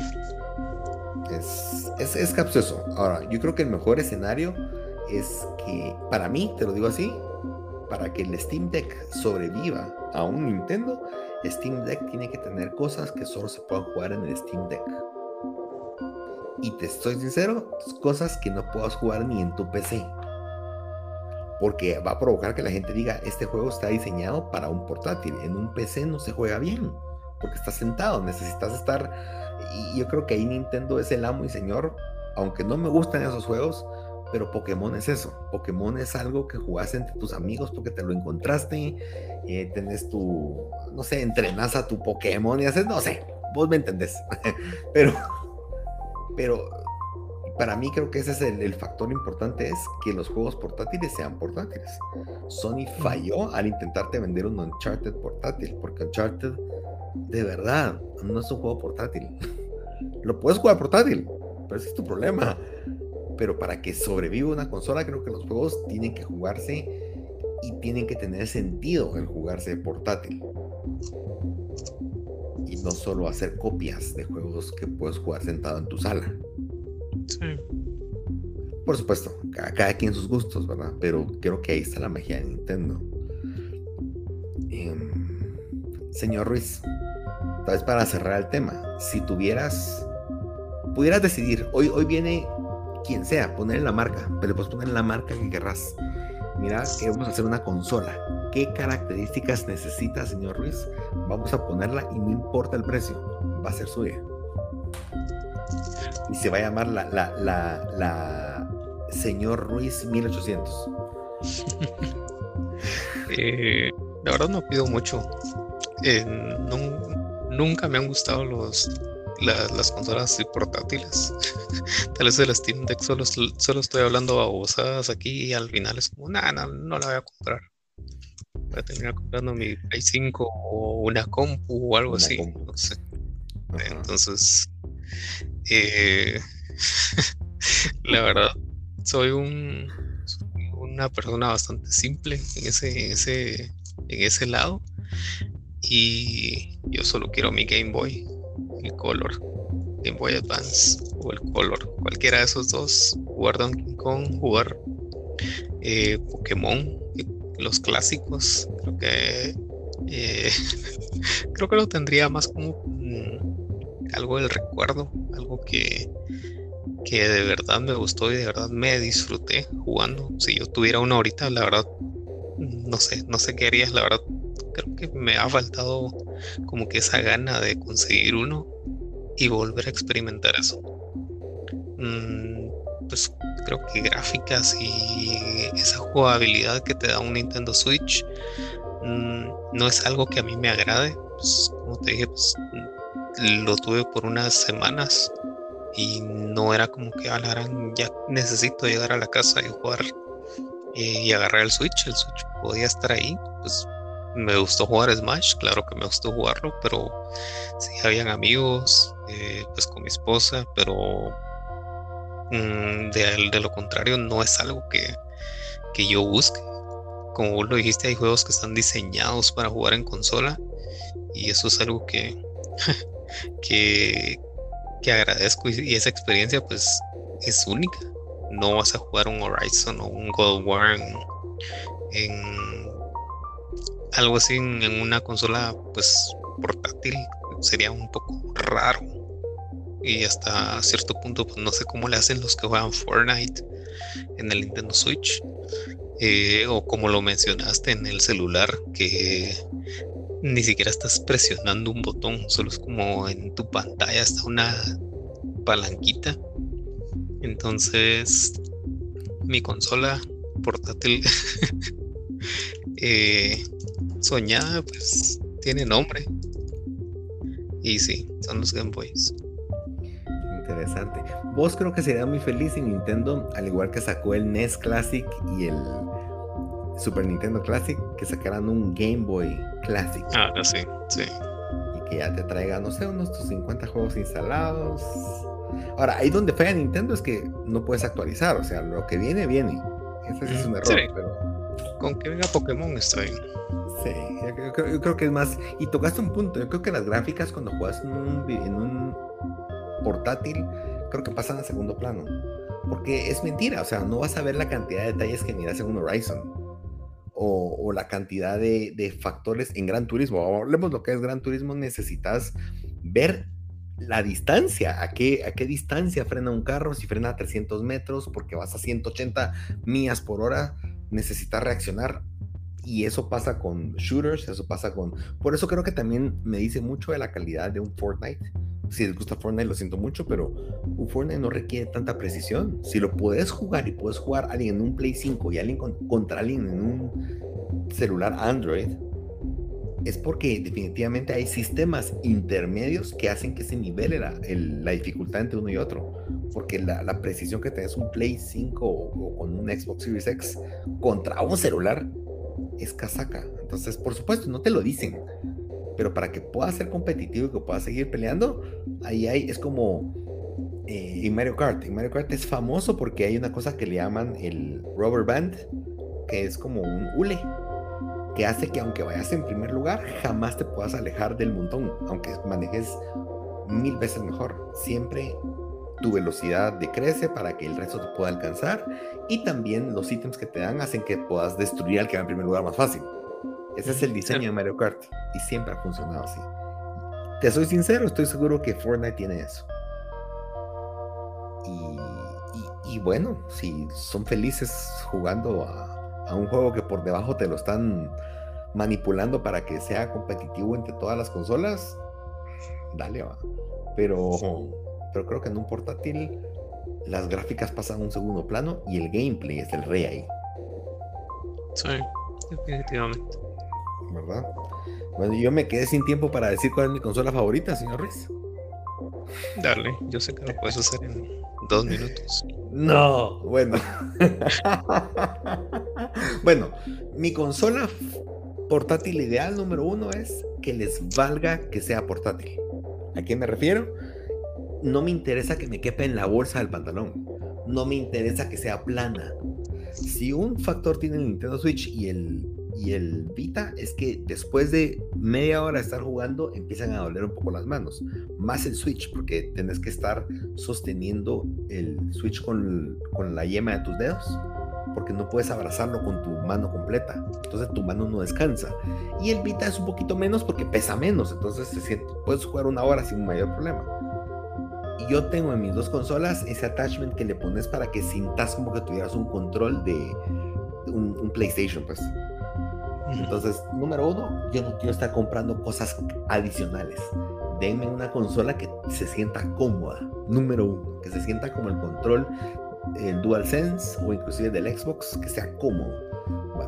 Es, es, es capcioso. Ahora, yo creo que el mejor escenario es que, para mí, te lo digo así, para que el Steam Deck sobreviva a un Nintendo, Steam Deck tiene que tener cosas que solo se puedan jugar en el Steam Deck. Y te estoy sincero, cosas que no puedas jugar ni en tu PC. Porque va a provocar que la gente diga, este juego está diseñado para un portátil. En un PC no se juega bien. Porque estás sentado, necesitas estar... Y yo creo que ahí Nintendo es el amo y señor. Aunque no me gustan esos juegos, pero Pokémon es eso. Pokémon es algo que jugás entre tus amigos porque te lo encontraste. Eh, tenés tu, no sé, entrenas a tu Pokémon y haces, no sé, vos me entendés. pero, pero para mí creo que ese es el, factor importante, es que los juegos portátiles sean portátiles. Sony falló al intentarte vender un Uncharted portátil, porque Uncharted de verdad no es un juego portátil. Lo puedes jugar portátil, pero ese es tu problema. Pero para que sobreviva una consola, creo que los juegos tienen que jugarse y tienen que tener sentido el jugarse portátil. Y no solo hacer copias de juegos que puedes jugar sentado en tu sala. Por supuesto, cada, quien sus gustos, ¿verdad? Pero creo que ahí está la magia de Nintendo. Em, señor Ruiz, tal vez para cerrar el tema, si tuvieras, pudieras decidir, hoy, hoy viene quien sea, poner la marca, pero puedes poner la marca que querrás. Mira, queremos hacer una consola. ¿Qué características necesita, señor Ruiz? Vamos a ponerla y no importa el precio, va a ser suya y se va a llamar la, la, la, señor Ruiz 1800. eh, la verdad no pido mucho. Eh, nunca me han gustado los las consolas portátiles. Tal vez el Steam Deck solo, solo estoy hablando babosadas aquí y al final es como, nada, no, no la voy a comprar. Voy a terminar comprando mi Play 5 o una compu o algo así. No sé. Entonces, eh, la verdad, soy un una persona bastante simple en ese, ese, en ese lado. Y yo solo quiero mi Game Boy, el Color, Game Boy Advance o el Color, cualquiera de esos dos, jugar Donkey Kong, jugar eh, Pokémon, los clásicos, creo que eh, creo que lo tendría más como mm, algo del recuerdo, algo que, que de verdad me gustó y de verdad me disfruté jugando. Si yo tuviera una ahorita, la verdad, no sé, no sé qué haría, la verdad, creo que me ha faltado como que esa gana de conseguir uno y volver a experimentar eso. Mm, pues creo que gráficas y esa jugabilidad que te da un Nintendo Switch mm, no es algo que a mí me agrade. Pues, como te dije, pues, lo tuve por unas semanas y no era como que a ya necesito llegar a la casa y jugar eh, y agarrar el Switch. El Switch podía estar ahí, pues me gustó jugar Smash, claro que me gustó jugarlo, pero sí habían amigos, eh, pues con mi esposa, pero mm, de, lo contrario no es algo que, que yo busque. Como vos lo dijiste, hay juegos que están diseñados para jugar en consola y eso es algo que, que, que agradezco y, esa experiencia pues es única. No vas a jugar un Horizon o un God of War en, algo así en, una consola pues portátil. Sería un poco raro. Y hasta cierto punto pues no sé cómo le hacen los que juegan Fortnite en el Nintendo Switch. Eh, o como lo mencionaste en el celular, que ni siquiera estás presionando un botón, solo es como en tu pantalla está una palanquita. Entonces, mi consola portátil eh, soñada, pues tiene nombre. Y sí, son los Game Boys. Interesante. Vos creo que sería muy feliz si Nintendo, al igual que sacó el NES Classic y el Super Nintendo Classic, que sacaran un Game Boy Classic. Ah, sí, sí. Y que ya te traiga, no sé, unos 50 juegos instalados. Ahora, ahí donde falla Nintendo es que no puedes actualizar, o sea, lo que viene, viene. Ese es un error, pero... Con que venga Pokémon está bien. Sí, yo creo, que es más. Y tocaste un punto. Yo creo que las gráficas cuando juegas en un, portátil, creo que pasan a segundo plano. Porque es mentira, o sea, no vas a ver la cantidad de detalles que miras en un Horizon. O, la cantidad de, factores en Gran Turismo. Hablemos lo que es Gran Turismo, necesitas ver la distancia, a qué, a qué distancia frena un carro, si frena a 300 metros, porque vas a 180 millas por hora, necesitas reaccionar y eso pasa con shooters, eso pasa con... Por eso creo que también me dice mucho de la calidad de un Fortnite. Si les gusta Fortnite, lo siento mucho, pero un Fortnite no requiere tanta precisión. Si lo puedes jugar y puedes jugar a alguien en un Play 5 y alguien contra alguien en un celular Android, es porque definitivamente hay sistemas intermedios que hacen que se nivele la, la dificultad entre uno y otro. Porque la, la, precisión que tenés un Play 5 o, o, con un Xbox Series X contra un celular es casaca. Entonces, por supuesto, no te lo dicen. Pero para que puedas ser competitivo y que puedas seguir peleando, ahí hay, es como eh, en Mario Kart. En Mario Kart es famoso porque hay una cosa que le llaman el rubber band, que es como un hule, que hace que aunque vayas en primer lugar, jamás te puedas alejar del montón, aunque manejes mil veces mejor. Siempre tu velocidad decrece para que el resto te pueda alcanzar y también los ítems que te dan hacen que puedas destruir al que va en primer lugar más fácil. Ese es el diseño de Mario Kart y siempre ha funcionado así. Te soy sincero, estoy seguro que Fortnite tiene eso. Y, bueno, si son felices jugando a, a, un juego que por debajo te lo están manipulando para que sea competitivo entre todas las consolas, dale, va. Pero pero creo que en un portátil las gráficas pasan a un segundo plano y el gameplay es el rey ahí. Sí, definitivamente. ¿Verdad? Bueno, yo me quedé sin tiempo para decir cuál es mi consola favorita, señor Ruiz. Dale, yo sé que lo puedes hacer en dos minutos. No, bueno. bueno, mi consola portátil ideal número uno es que les valga que sea portátil. ¿A qué me refiero? No me interesa que me quepa en la bolsa del pantalón. No me interesa que sea plana. Si un factor tiene el Nintendo Switch y el, y el Vita, es que después de media hora de estar jugando, empiezan a doler un poco las manos. Más el Switch, porque tienes que estar sosteniendo el Switch con, con la yema de tus dedos porque no puedes abrazarlo con tu mano completa. Entonces tu mano no descansa. Y el Vita es un poquito menos porque pesa menos. Entonces se siente, puedes jugar una hora sin mayor problema yo tengo en mis dos consolas ese attachment que le pones para que sintas como que tuvieras un control de un, PlayStation, pues. Entonces, número uno, yo no quiero estar comprando cosas adicionales. Denme una consola que se sienta cómoda. Número uno, que se sienta como el control, el DualSense o inclusive del Xbox, que sea cómodo.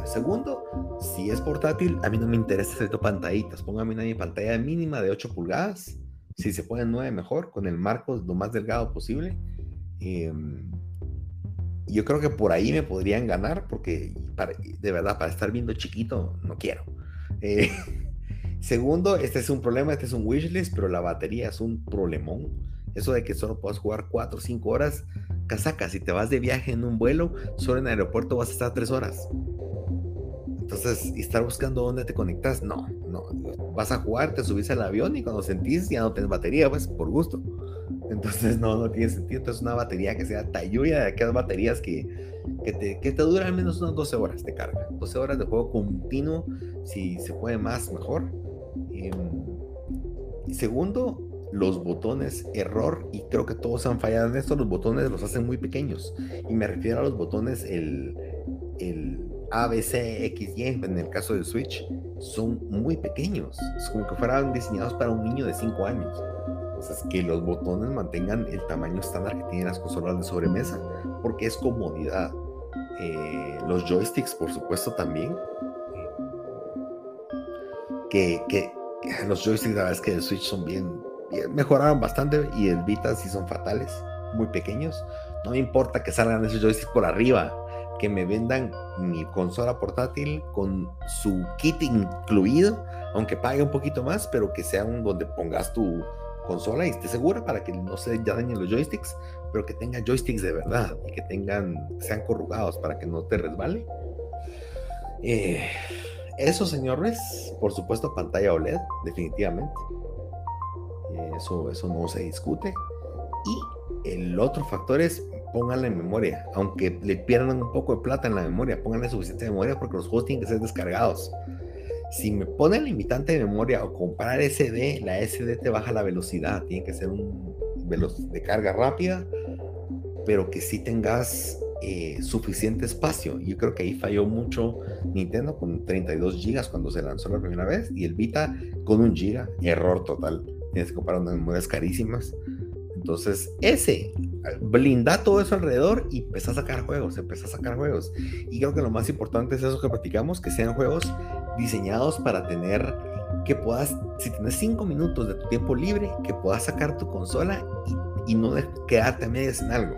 segundo, si es portátil, a mí no me interesa hacer pantallitas. Póngame una pantalla mínima de 8 pulgadas si se puede 9 mejor, con el marco lo más delgado posible. Em, yo creo que por ahí me podrían ganar, porque de verdad, para estar viendo chiquito, no quiero. Eh, segundo, este es un problema, este es un wishlist, pero la batería es un problemón. Eso de que solo puedas jugar 4 o 5 horas, casaca, si te vas de viaje en un vuelo, solo en el aeropuerto vas a estar 3 horas. Entonces, estar buscando dónde te conectas, no, no. Vas a jugar, te subís al avión y cuando sentís ya no tienes batería, pues por gusto. Entonces, no, no tiene sentido. Entonces, una batería que sea talluya de aquellas baterías que, que, te, que te dura al menos unas 12 horas de carga. 12 horas de juego continuo, si se puede más, mejor. Em, y segundo, los botones error, y creo que todos han fallado en esto, los botones los hacen muy pequeños. Y me refiero a los botones, el, el A, B, C, X, Y, en el caso del Switch, son muy pequeños. Es como que fueran diseñados para un niño de 5 años. Entonces, que los botones mantengan el tamaño estándar que tienen las consolas de sobremesa, porque es comodidad. Eh, los joysticks, por supuesto, también. Que, los joysticks, la verdad es que de Switch son bien, bien, mejoraron bastante y el Vita sí son fatales, muy pequeños. No me importa que salgan esos joysticks por arriba, que me vendan mi consola portátil con su kit incluido, aunque pague un poquito más, pero que sea un donde pongas tu consola y esté segura para que no se dañen los joysticks, pero que tenga joysticks de verdad y que tengan, sean corrugados para que no te resbale. Eh, eso, señores, por supuesto, pantalla OLED, definitivamente. Eso, eso no se discute. Y el otro factor es pónganle en memoria, aunque le pierdan un poco de plata en la memoria, pónganle suficiente memoria porque los juegos tienen que ser descargados. Si me ponen limitante de memoria o comprar SD, la SD te baja la velocidad, tiene que ser un de carga rápida, pero que sí tengas eh, suficiente espacio. Yo creo que ahí falló mucho Nintendo con 32 GB cuando se lanzó la primera vez y el Vita con un GB, error total. Tienes que comprar unas memorias carísimas. Entonces, ese, blinda todo eso alrededor y empieza a sacar juegos, empieza a sacar juegos. Y creo que lo más importante es eso que platicamos, que sean juegos diseñados para tener, que puedas, si tienes cinco minutos de tu tiempo libre, que puedas sacar tu consola y, y no quedarte a medias en algo.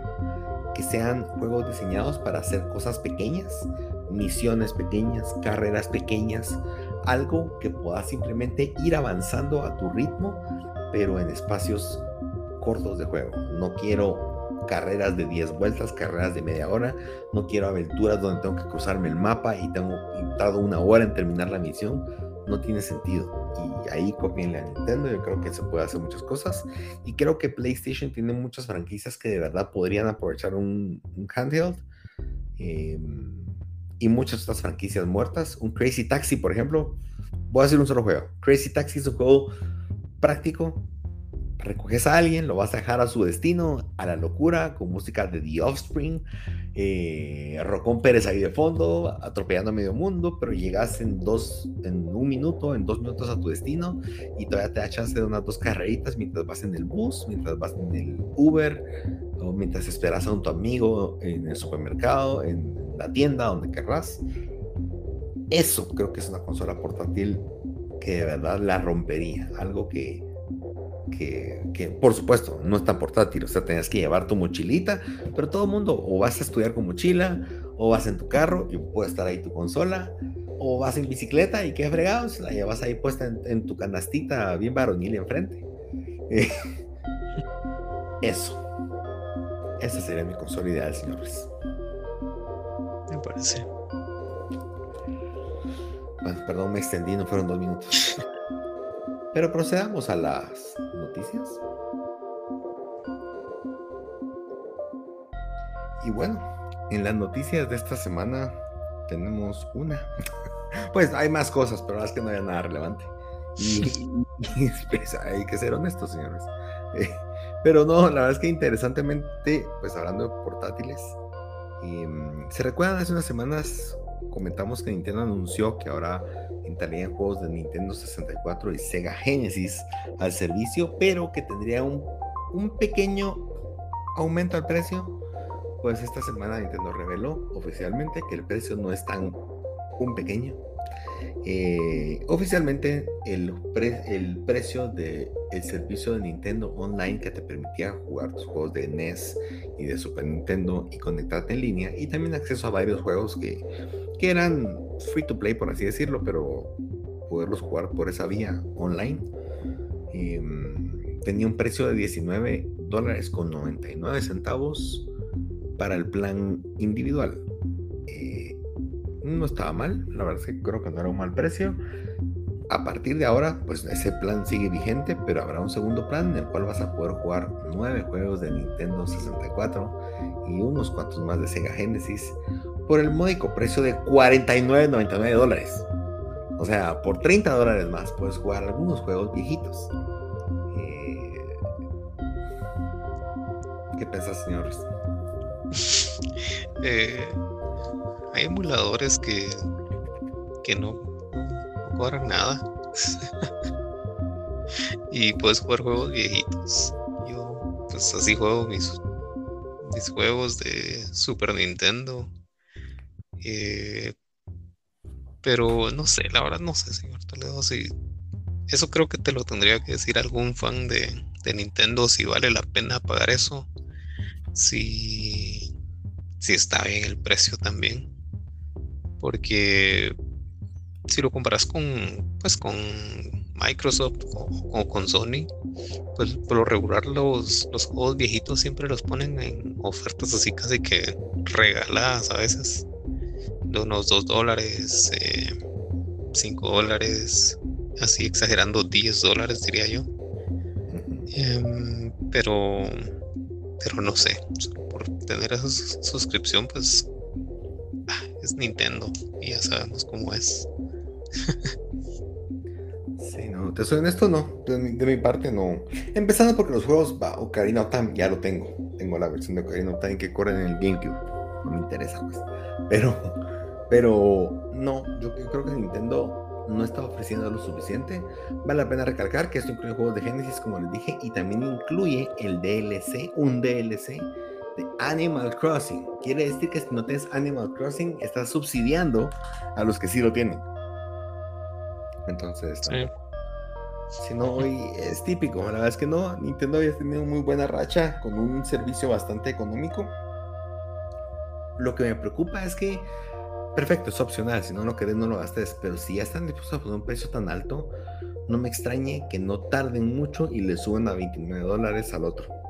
Que sean juegos diseñados para hacer cosas pequeñas, misiones pequeñas, carreras pequeñas, algo que puedas simplemente ir avanzando a tu ritmo, pero en espacios cortos de juego. No quiero carreras de 10 vueltas, carreras de media hora. No quiero aventuras donde tengo que cruzarme el mapa y tengo tardado una hora en terminar la misión. No tiene sentido. Y ahí copienle a Nintendo. Yo creo que se puede hacer muchas cosas. Y creo que PlayStation tiene muchas franquicias que de verdad podrían aprovechar un, handheld. Em, y muchas otras franquicias muertas. Un Crazy Taxi, por ejemplo. Voy a hacer un solo juego. Crazy Taxi es un juego práctico, recoges a alguien, lo vas a dejar a su destino, a la locura, con música de The Offspring, eh, Rocón Pérez ahí de fondo, atropellando a medio mundo, pero llegas en dos, en un minuto, en dos minutos a tu destino y todavía te da chance de unas dos carreritas mientras vas en el bus, mientras vas en el Uber, o mientras esperas a un tu amigo en el supermercado, en la tienda, donde querrás. Eso creo que es una consola portátil que de verdad la rompería, algo que que, por supuesto no es tan portátil, o sea, tenías que llevar tu mochilita, pero todo el mundo o vas a estudiar con mochila, o vas en tu carro y puede estar ahí tu consola, o vas en bicicleta y qué fregados, la llevas ahí puesta en, tu canastita bien varonil enfrente. eso. Esa sería mi consola ideal, señores. Me parece. Bueno, perdón, me extendí, no fueron dos minutos. Pero procedamos a las noticias. Y bueno, en las noticias de esta semana tenemos una. Pues hay más cosas, pero es que no hay nada relevante. Y, pues, hay que ser honestos, señores. Eh, pero no, la verdad es que interesantemente, pues hablando de portátiles, em, ¿se recuerdan hace unas semanas comentamos que Nintendo anunció que ahora entrarían juegos de Nintendo 64 y Sega Genesis al servicio, pero que tendría un, un pequeño aumento al precio. Pues esta semana Nintendo reveló oficialmente que el precio no es tan un pequeño. Eh, oficialmente el, precio del el servicio de Nintendo Online que te permitía jugar tus juegos de NES y de Super Nintendo y conectarte en línea y también acceso a varios juegos que que eran free to play, por así decirlo, pero poderlos jugar por esa vía online. Em, tenía un precio de 19 dólares con 99 centavos para el plan individual. Eh, no estaba mal, la verdad es que creo que no era un mal precio. A partir de ahora, pues ese plan sigue vigente, pero habrá un segundo plan en el cual vas a poder jugar nueve juegos de Nintendo 64 y unos cuantos más de Sega Genesis por el módico precio de 49.99 dólares. O sea, por 30 dólares más puedes jugar algunos juegos viejitos. Eh, ¿Qué pensás, señores? Eh, hay emuladores que, que no, cobran nada. y puedes jugar juegos viejitos. Yo, pues así juego mis, mis juegos de Super Nintendo. Eh, pero no sé, la verdad no sé, señor Toledo, si eso creo que te lo tendría que decir algún fan de, de Nintendo si vale la pena pagar eso. Si, si está bien el precio también. Porque si lo comparas con pues con Microsoft o, con Sony, pues por lo regular los, los juegos viejitos siempre los ponen en ofertas así casi que regaladas a veces de unos 2 dólares, 5 eh, dólares, así exagerando 10 dólares diría yo. Em, pero, pero no sé, por tener esa suscripción pues es Nintendo y ya sabemos cómo es. sí, no, te soy honesto, no, de mi, parte no. Empezando porque los juegos, va, Ocarina of Time ya lo tengo, tengo la versión de Ocarina of Time que corre en el GameCube, no me interesa pues, pero pero no, yo, creo que Nintendo no está ofreciendo lo suficiente. Vale la pena recalcar que esto incluye juegos de Genesis, como les dije, y también incluye el DLC, un DLC Animal Crossing. Quiere decir que si no tienes Animal Crossing, estás subsidiando a los que sí lo tienen. Entonces, si no, hoy es típico. La verdad es que no, Nintendo había tenido muy buena racha con un servicio bastante económico. Lo que me preocupa es que Perfecto, es opcional, si no lo querés no lo gastes, pero si ya están dispuestos a poner un precio tan alto, no me extrañe que no tarden mucho y le suban a 29 dólares al otro.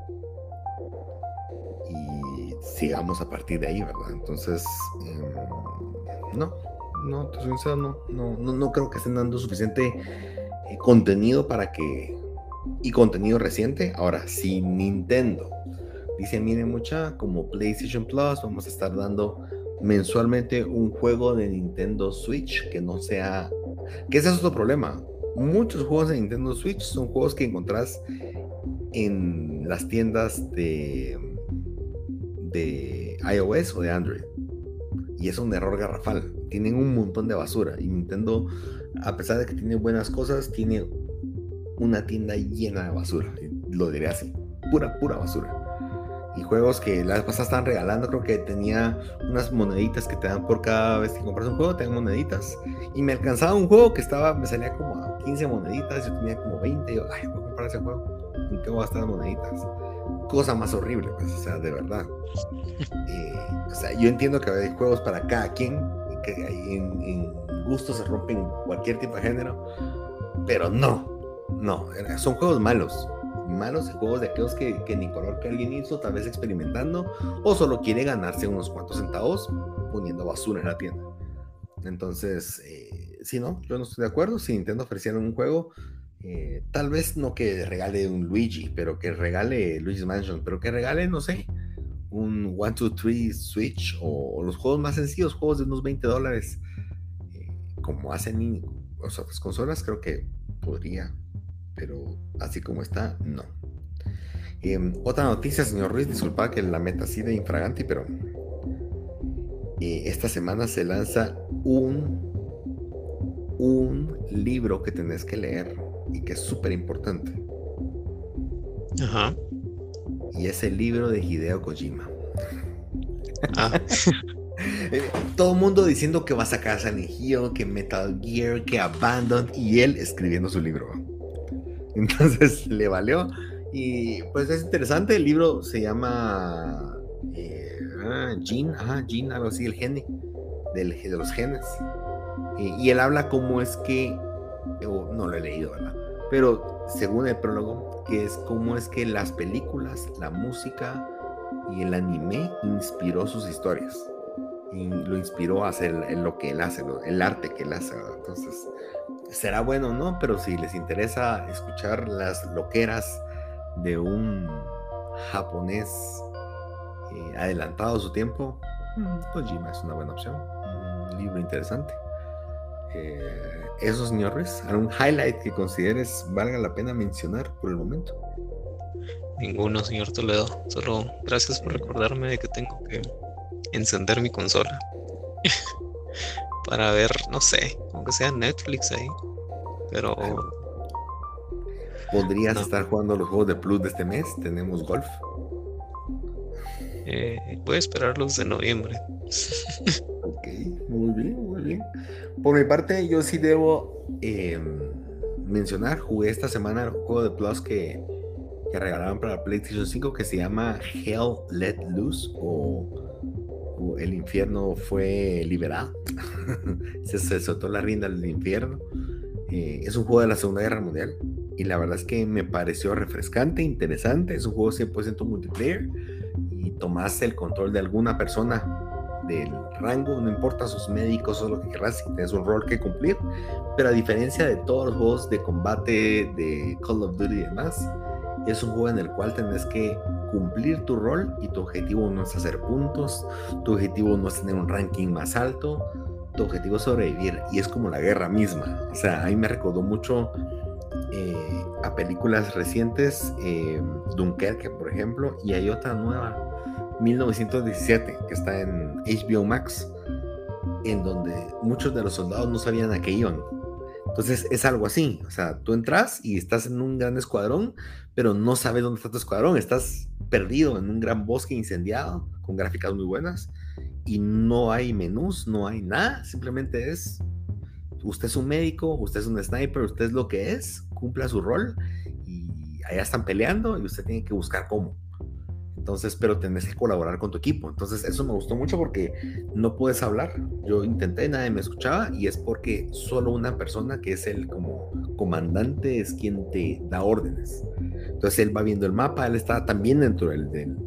Sigamos a partir de ahí, ¿verdad? Entonces, em, no, no, te soy no, no, no, creo que estén dando suficiente eh, contenido para que... Y contenido reciente. Ahora, si Nintendo dice, miren mucha, como PlayStation Plus, vamos a estar dando mensualmente un juego de Nintendo Switch que no sea... Que ese es otro problema. Muchos juegos de Nintendo Switch son juegos que encontrás en las tiendas de, de iOS o de Android. Y es un error garrafal. Tienen un montón de basura. Y Nintendo, a pesar de que tiene buenas cosas, tiene una tienda llena de basura. Lo diré así. Pura, pura basura y juegos que la vez pasada estaban regalando, creo que tenía unas moneditas que te dan por cada vez que compras un juego, te dan moneditas. Y me alcanzaba un juego que estaba, me salía como a 15 moneditas, yo tenía como 20, y yo, ay, voy a comprar ese juego, ¿en qué voy a gastar moneditas? Cosa más horrible, pues, o sea, de verdad. Eh, o sea, yo entiendo que hay juegos para cada quien, que en, en gustos se rompen cualquier tipo de género, pero no, no, son juegos malos malos juegos de aquellos que, que ni color que alguien hizo, tal vez experimentando, o solo quiere ganarse unos cuantos centavos poniendo basura en la tienda. Entonces, eh, si no, yo no estoy de acuerdo. Si Nintendo ofreciera un juego, eh, tal vez no que regale un Luigi, pero que regale Luigi's Mansion, pero que regale, no sé, un 1, 2, 3 Switch o, los juegos más sencillos, juegos de unos 20 dólares, eh, como hacen otras consolas, creo que podría pero así como está, no. Em, otra noticia, señor Ruiz, disculpa que la meta así de infraganti, pero eh, esta semana se lanza un, un libro que tenés que leer y que es súper importante. Ajá. Y es el libro de Hideo Kojima. Ah. Eh, todo el mundo diciendo que va a sacar Silent Hill, que Metal Gear, que Abandoned, y él escribiendo su libro. Entonces le valió. Y pues es interesante, el libro se llama eh, ah, Gene, ajá, Gene, algo así, el gene, del, de los genes. y él habla cómo es que, no lo he leído, ¿verdad? Pero según el prólogo, que es cómo es que las películas, la música y el anime inspiró sus historias. Y lo inspiró a hacer lo que él hace, el arte que él hace. Entonces, será bueno no, pero si les interesa escuchar las loqueras de un japonés eh, adelantado a su tiempo, mm, Kojima es una buena opción. Un libro interesante. Eh, eso, señor Ruiz, ¿algún highlight que consideres valga la pena mencionar por el momento? Ninguno, señor Toledo. Solo gracias por recordarme de que tengo que encender mi consola. para ver, no sé, aunque sea Netflix ahí. Pero. ¿Podrías estar jugando los juegos de Plus de este mes? Tenemos golf. Eh, voy a esperar los de noviembre. ok, Por mi parte, yo sí debo em, mencionar, jugué esta semana el juego de Plus que, que regalaron para PlayStation 5 que se llama Hell Let Loose o, El infierno fue liberado. se, se, soltó la rienda del infierno. Eh, es un juego de la Segunda Guerra Mundial y la verdad es que me pareció refrescante, interesante. Es un juego 100% multiplayer y tomas el control de alguna persona del rango, no importa sus médicos o lo que quieras, si tienes un rol que cumplir. Pero a diferencia de todos los juegos de combate de Call of Duty y demás, es un juego en el cual tenés que cumplir tu rol y tu objetivo no es hacer puntos, tu objetivo no es tener un ranking más alto, tu objetivo es sobrevivir y es como la guerra misma. O sea, a mí me recordó mucho eh, a películas recientes, eh, Dunkerque, por ejemplo, y hay otra nueva, 1917, que está en HBO Max, en donde muchos de los soldados no sabían a qué iban. Entonces es algo así, o sea, tú entras y estás en un gran escuadrón, pero no sabes dónde está tu escuadrón, estás perdido en un gran bosque incendiado, con gráficas muy buenas, y no hay menús, no hay nada, simplemente es, usted es un médico, usted es un sniper, usted es lo que es, cumpla su rol y allá están peleando y usted tiene que buscar cómo. Entonces, pero tenés que colaborar con tu equipo. Entonces, eso me gustó mucho porque no puedes hablar. Yo intenté, nadie me escuchaba y es porque solo una persona que es el como comandante es quien te da órdenes. Entonces, él va viendo el mapa, él está también dentro del, del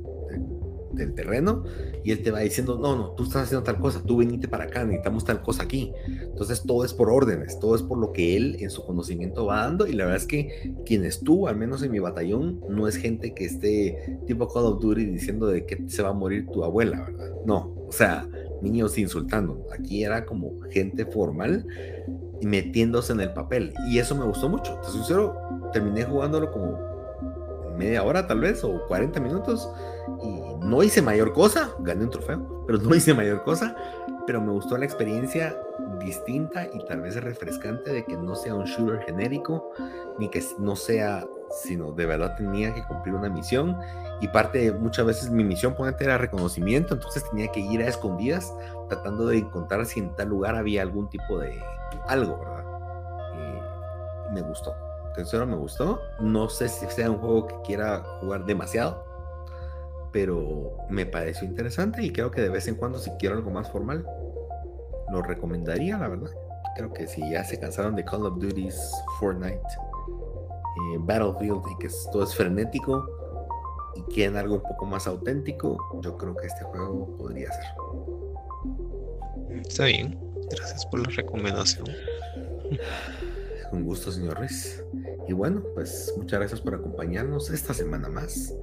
del terreno y él te va diciendo, no, no, tú estás haciendo tal cosa, tú venite para acá, necesitamos tal cosa aquí. Entonces todo es por órdenes, todo es por lo que él en su conocimiento va dando y la verdad es que quien estuvo, al menos en mi batallón, no es gente que esté tipo Call of Duty diciendo de que se va a morir tu abuela, ¿verdad? No, o sea, niños insultando. Aquí era como gente formal metiéndose en el papel y eso me gustó mucho. Te sincero, terminé jugándolo como media hora tal vez o 40 minutos y no hice mayor cosa, gané un trofeo, pero no hice mayor cosa, pero me gustó la experiencia distinta y tal vez refrescante de que no sea un shooter genérico, ni que no sea, sino de verdad tenía que cumplir una misión y parte muchas veces mi misión, ponente, era reconocimiento, entonces tenía que ir a escondidas tratando de encontrar si en tal lugar había algún tipo de algo, ¿verdad? Y me gustó. Tercero, me gustó. No sé si sea un juego que quiera jugar demasiado, pero me pareció interesante y creo que de vez en cuando si quiero algo más formal, lo recomendaría, la verdad. Creo que si ya se cansaron de Call of Duty, Fortnite, eh, Battlefield y que todo es frenético y quieren algo un poco más auténtico, yo creo que este juego podría ser. Está bien, gracias por la recomendación. Un gusto, señor Ruiz. Y bueno, pues muchas gracias por acompañarnos esta semana más.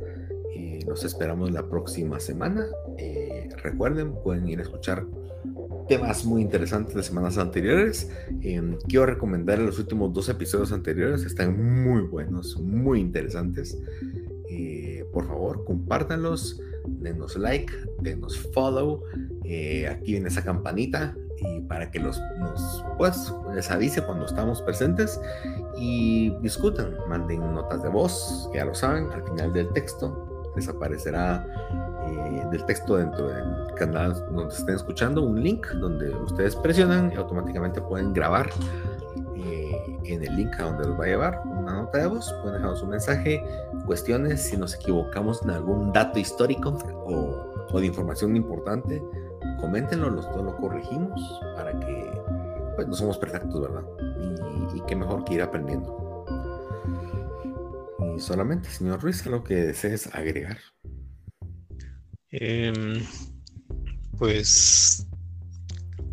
Nos esperamos la próxima semana. Eh, recuerden, pueden ir a escuchar temas muy interesantes de semanas anteriores. Em, quiero recomendar los últimos dos episodios anteriores, están muy buenos, muy interesantes. Eh, por favor, compártanlos, denos like, denos follow, eh, activen esa campanita y para que los, nos, pues, les avise cuando estamos presentes y discutan, manden notas de voz, ya lo saben, al final del texto desaparecerá eh, del texto dentro del canal donde estén escuchando un link donde ustedes presionan y automáticamente pueden grabar eh, en el link a donde los va a llevar una nota de voz, pueden dejarnos un mensaje, cuestiones, si nos equivocamos en algún dato histórico o, de información importante, coméntenlo, los, lo corregimos para que pues no somos perfectos, ¿verdad? Y, y qué mejor que ir aprendiendo solamente, señor Ruiz, lo que desees agregar. Em, pues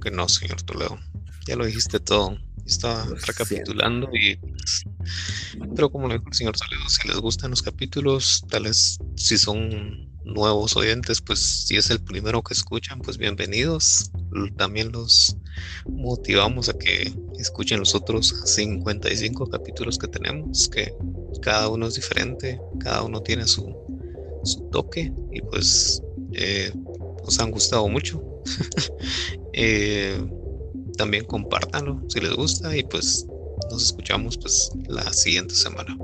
que no, señor Toledo. Ya lo dijiste todo. Estaba recapitulando y pues, pero como lo dijo el señor Toledo, si les gustan los capítulos, tales si son nuevos oyentes, pues si es el primero que escuchan, pues bienvenidos. También los motivamos a que escuchen los otros 55 capítulos que tenemos, que cada uno es diferente, cada uno tiene su, su toque y pues eh, nos han gustado mucho. Eh, también compártanlo si les gusta y pues nos escuchamos pues la siguiente semana.